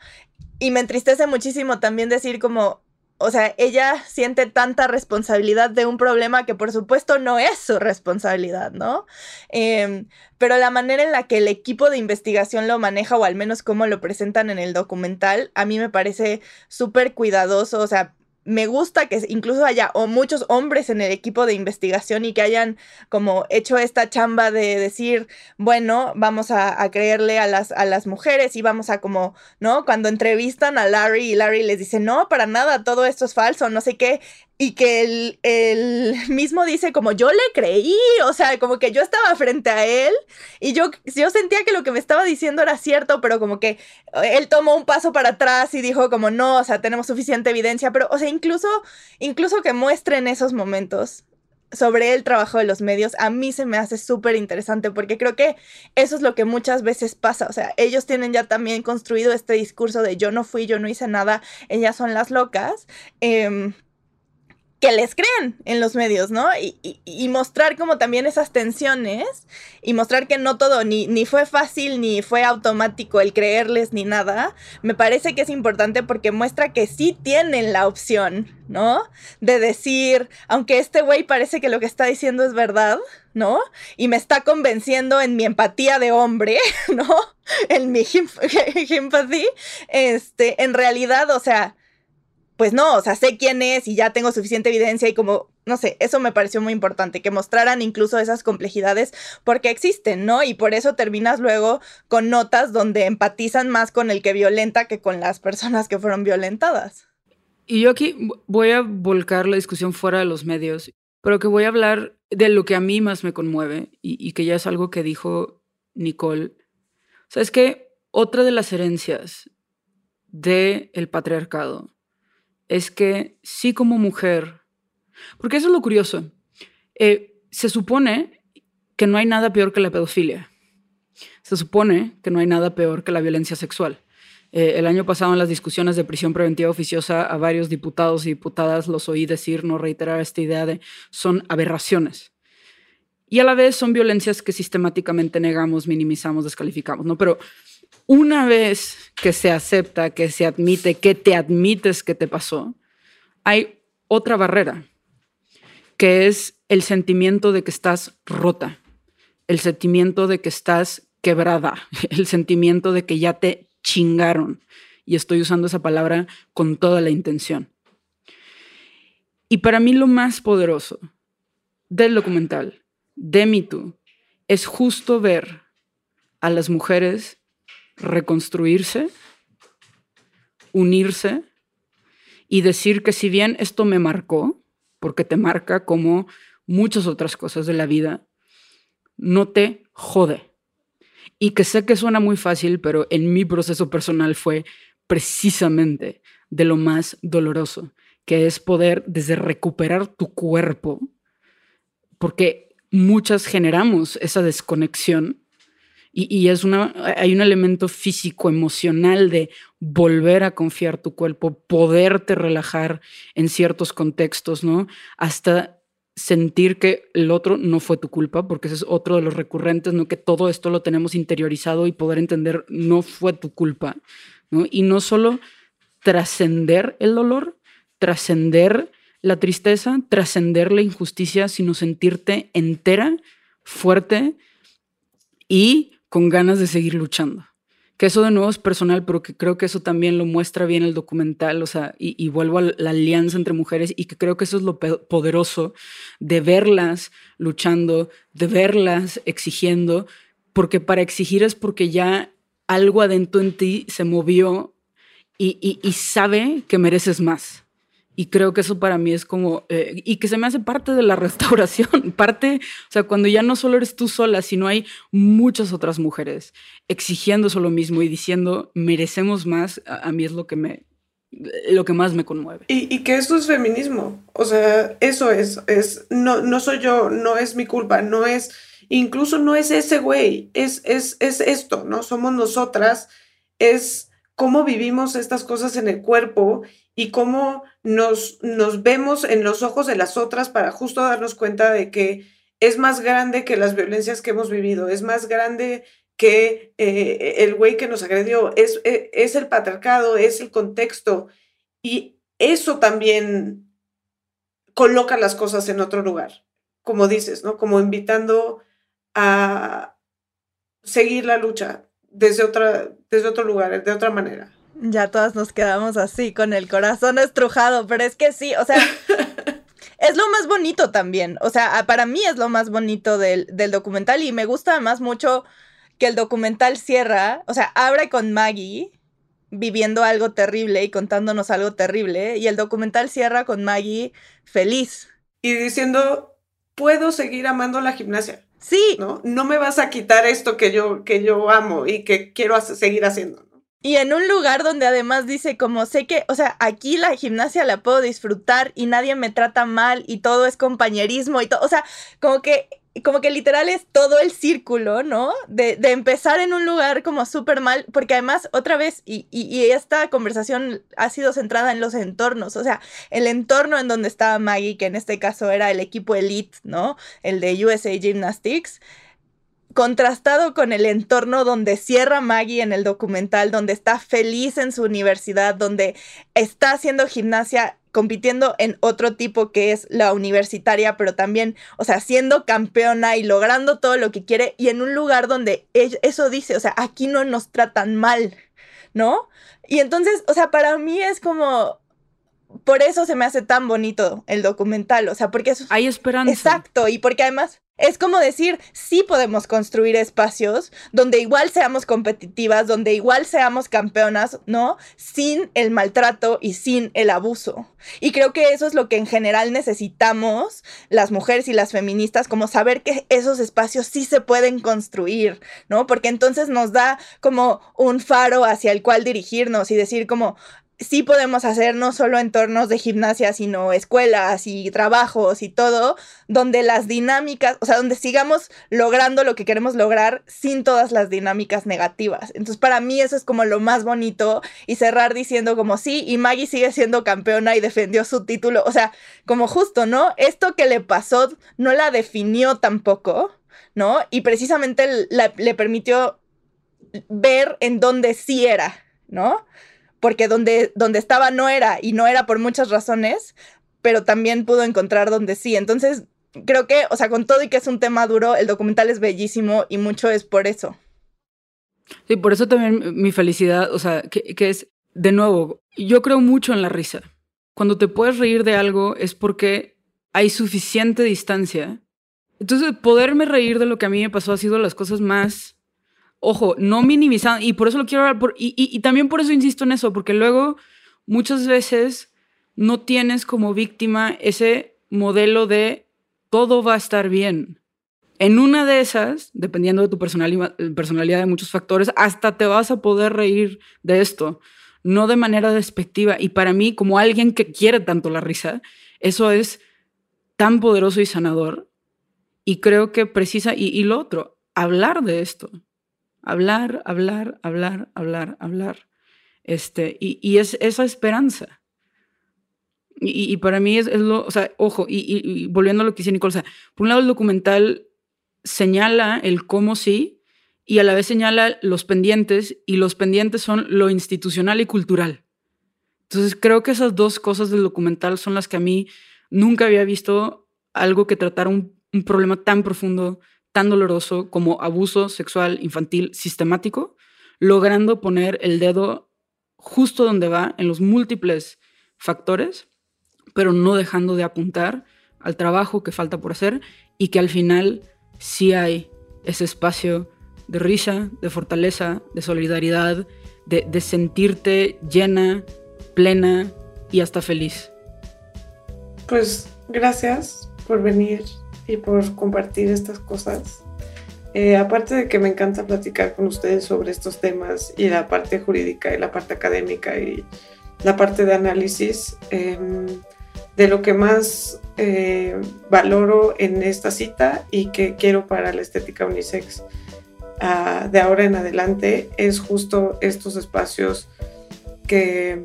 Y me entristece muchísimo también decir como, o sea, ella siente tanta responsabilidad de un problema que por supuesto no es su responsabilidad, ¿no? Em, pero la manera en la que el equipo de investigación lo maneja, o al menos cómo lo presentan en el documental, a mí me parece súper cuidadoso, o sea, me gusta que incluso haya o muchos hombres en el equipo de investigación y que hayan como hecho esta chamba de decir, bueno, vamos a, creerle a las, a las mujeres y vamos a como, ¿no? Cuando entrevistan a Larry y Larry les dice, no, para nada, todo esto es falso, no sé qué, y que él, mismo dice como yo le creí, o sea, como que yo estaba frente a él y yo, yo sentía que lo que me estaba diciendo era cierto, pero como que él tomó un paso para atrás y dijo como no, o sea, tenemos suficiente evidencia, pero, o sea, incluso, incluso que muestren esos momentos sobre el trabajo de los medios, a mí se me hace súper interesante porque creo que eso es lo que muchas veces pasa. O sea, ellos tienen ya también construido este discurso de yo no fui, yo no hice nada, ellas son las locas. Eh, que les creen en los medios, ¿no? Y, mostrar como también esas tensiones y mostrar que no todo, ni, ni fue fácil, ni fue automático el creerles, ni nada, me parece que es importante porque muestra que sí tienen la opción, ¿no? De decir, aunque este güey parece que lo que está diciendo es verdad, ¿no? Y me está convenciendo en mi empatía de hombre, ¿no? En mi empatía, este, en realidad, o sea, pues no, o sea, sé quién es y ya tengo suficiente evidencia y como, no sé, eso me pareció muy importante, que mostraran incluso esas complejidades porque existen, ¿no? Y por eso terminas luego con notas donde empatizan más con el que violenta que con las personas que fueron violentadas. Y yo aquí voy a volcar la discusión fuera de los medios, pero que voy a hablar de lo que a mí más me conmueve y, que ya es algo que dijo Nicole. O sea, es que otra de las herencias del el patriarcado es que sí como mujer, porque eso es lo curioso, eh, se supone que no hay nada peor que la pedofilia. Se supone que no hay nada peor que la violencia sexual. Eh, el año pasado en las discusiones de prisión preventiva oficiosa a varios diputados y diputadas los oí decir, no reiterar esta idea de son aberraciones. Y a la vez son violencias que sistemáticamente negamos, minimizamos, descalificamos, ¿no? Pero una vez que se acepta, que se admite, que te admites que te pasó, hay otra barrera, que es el sentimiento de que estás rota, el sentimiento de que estás quebrada, el sentimiento de que ya te chingaron. Y estoy usando esa palabra con toda la intención. Y para mí lo más poderoso del documental, de Me es justo ver a las mujeres reconstruirse, unirse y decir que si bien esto me marcó, porque te marca como muchas otras cosas de la vida, no te jode. Y que sé que suena muy fácil, pero en mi proceso personal fue precisamente de lo más doloroso, que es poder desde recuperar tu cuerpo, porque muchas generamos esa desconexión Y, es una, hay un elemento físico, emocional de volver a confiar tu cuerpo, poderte relajar en ciertos contextos, ¿no? Hasta sentir que el otro no fue tu culpa, porque ese es otro de los recurrentes, ¿no? Que todo esto lo tenemos interiorizado y poder entender no fue tu culpa. Y no solo trascender el dolor, trascender la tristeza, trascender la injusticia, sino sentirte entera, fuerte y con ganas de seguir luchando. Que eso de nuevo es personal, pero que creo que eso también lo muestra bien el documental, o sea, y, vuelvo a la alianza entre mujeres y que creo que eso es lo poderoso de verlas luchando, de verlas exigiendo, porque para exigir es porque ya algo adentro en ti se movió y sabe que mereces más. Y creo que eso para mí es como, eh, y que se me hace parte de la restauración, parte, o sea, cuando ya no solo eres tú sola, sino hay muchas otras mujeres exigiendo eso lo mismo y diciendo, merecemos más, a, mí es lo que me, lo que más me conmueve. Y, y, que esto es feminismo, o sea, eso es, es, no, no soy yo, no es mi culpa, no es, incluso no es ese güey, es, es, es esto, ¿no? Somos nosotras, es cómo vivimos estas cosas en el cuerpo y cómo nos, nos vemos en los ojos de las otras para justo darnos cuenta de que es más grande que las violencias que hemos vivido, es más grande que eh, el güey que nos agredió, es, e, es el patriarcado, es el contexto y eso también coloca las cosas en otro lugar, como dices, ¿no? Como invitando a seguir la lucha desde, otra, desde otro lugar, de otra manera. Ya todas nos quedamos así, con el corazón estrujado, pero es que sí, o sea, es lo más bonito también. O sea, para mí es lo más bonito del, del documental y me gusta además mucho que el documental cierra, o sea, abre con Maggie viviendo algo terrible y contándonos algo terrible, y el documental cierra con Maggie feliz. Y diciendo, puedo seguir amando la gimnasia. Sí. ¿No? No me vas a quitar esto que yo, que yo amo y que quiero seguir haciendo. Y en un lugar donde además dice como sé que, o sea, aquí la gimnasia la puedo disfrutar y nadie me trata mal y todo es compañerismo y todo, o sea, como que como que literal es todo el círculo, ¿no? De, de empezar en un lugar como súper mal, porque además, otra vez, y, y, y, esta conversación ha sido centrada en los entornos, o sea, el entorno en donde estaba Maggie, que en este caso era el equipo elite, ¿no? El de USA Gymnastics, contrastado con el entorno donde cierra Maggie en el documental, donde está feliz en su universidad, donde está haciendo gimnasia compitiendo en otro tipo que es la universitaria, pero también, o sea, siendo campeona y logrando todo lo que quiere y en un lugar donde eso dice, o sea, aquí no nos tratan mal, ¿no? Y entonces, o sea, para mí es como, por eso se me hace tan bonito el documental, o sea, porque eso... Hay esperanza. Exacto, y porque además es como decir, sí podemos construir espacios donde igual seamos competitivas, donde igual seamos campeonas, ¿no? Sin el maltrato y sin el abuso. Y creo que eso es lo que en general necesitamos las mujeres y las feministas, como saber que esos espacios sí se pueden construir, ¿no? Porque entonces nos da como un faro hacia el cual dirigirnos y decir como, sí podemos hacer no solo entornos de gimnasia, sino escuelas y trabajos y todo, donde las dinámicas, o sea, donde sigamos logrando lo que queremos lograr sin todas las dinámicas negativas. Entonces, para mí eso es como lo más bonito y cerrar diciendo como sí, y Maggie sigue siendo campeona y defendió su título, o sea, como justo, ¿no? Esto que le pasó no la definió tampoco, ¿no? Y precisamente le permitió ver en dónde sí era, ¿no? Porque donde, donde estaba no era, y no era por muchas razones, pero también pudo encontrar donde sí. Entonces, creo que, o sea, con todo y que es un tema duro, el documental es bellísimo y mucho es por eso. Sí, por eso también mi felicidad, o sea, que, que es, de nuevo, yo creo mucho en la risa. Cuando te puedes reír de algo es porque hay suficiente distancia. Entonces, poderme reír de lo que a mí me pasó ha sido las cosas más ojo, no minimizando, y por eso lo quiero hablar, por, y, también por eso insisto en eso, porque luego muchas veces no tienes como víctima ese modelo de todo va a estar bien. En una de esas, dependiendo de tu personalidad, personalidad de muchos factores, hasta te vas a poder reír de esto, no de manera despectiva. Y para mí, como alguien que quiere tanto la risa, eso es tan poderoso y sanador. Y creo que precisa, y, y lo otro, hablar de esto hablar, hablar, hablar, hablar, hablar. Este, y, es esa esperanza. Y, para mí es, lo, o sea, ojo, y, volviendo a lo que dice Nicole, por un lado el documental señala el cómo sí y a la vez señala los pendientes y los pendientes son lo institucional y cultural. Entonces creo que esas dos cosas del documental son las que a mí nunca había visto algo que tratara un, un problema tan profundo, tan doloroso como abuso sexual infantil sistemático, logrando poner el dedo justo donde va en los múltiples factores, pero no dejando de apuntar al trabajo que falta por hacer y que al final sí hay ese espacio de risa, de fortaleza, de solidaridad, de, sentirte llena, plena y hasta feliz. Pues gracias por venir y por compartir estas cosas. Eh, aparte de que me encanta platicar con ustedes sobre estos temas y la parte jurídica y la parte académica y la parte de análisis, em, de lo que más eh, valoro en esta cita y que quiero para la estética unisex ah, de ahora en adelante es justo estos espacios que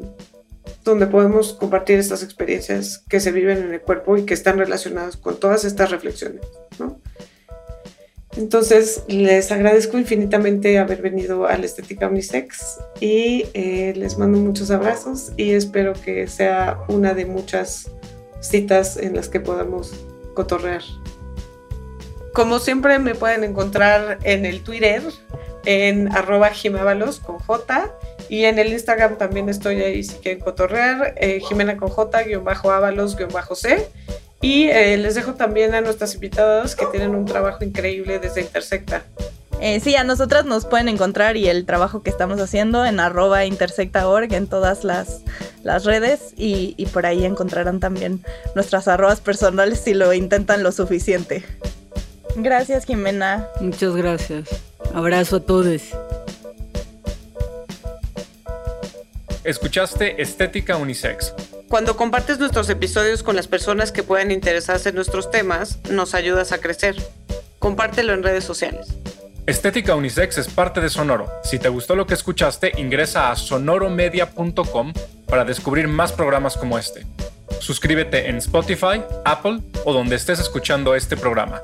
donde podemos compartir estas experiencias que se viven en el cuerpo y que están relacionadas con todas estas reflexiones. ¿no? Entonces, les agradezco infinitamente haber venido a la Estética Unisex y eh, les mando muchos abrazos y espero que sea una de muchas citas en las que podamos cotorrear. Como siempre, me pueden encontrar en el Twitter, en arroba con J y en el Instagram también estoy ahí si quieren cotorrear, eh, Jimena con J, guion bajo Ábalos, guion bajo C. Y eh, les dejo también a nuestras invitadas que tienen un trabajo increíble desde Intersecta. Eh, sí, a nosotras nos pueden encontrar y el trabajo que estamos haciendo en arroba intersecta.org en todas las, las redes y, y, por ahí encontrarán también nuestras arrobas personales si lo intentan lo suficiente. Gracias, Jimena. Muchas gracias. Abrazo a todos. Escuchaste Estética Unisex cuando compartes nuestros episodios con las personas que puedan interesarse en nuestros temas, nos ayudas a crecer. Compártelo en redes sociales. Estética Unisex es parte de Sonoro. Si te gustó lo que escuchaste, ingresa a sonoromedia.com para descubrir más programas como este. Suscríbete en Spotify, Apple o donde estés escuchando este programa.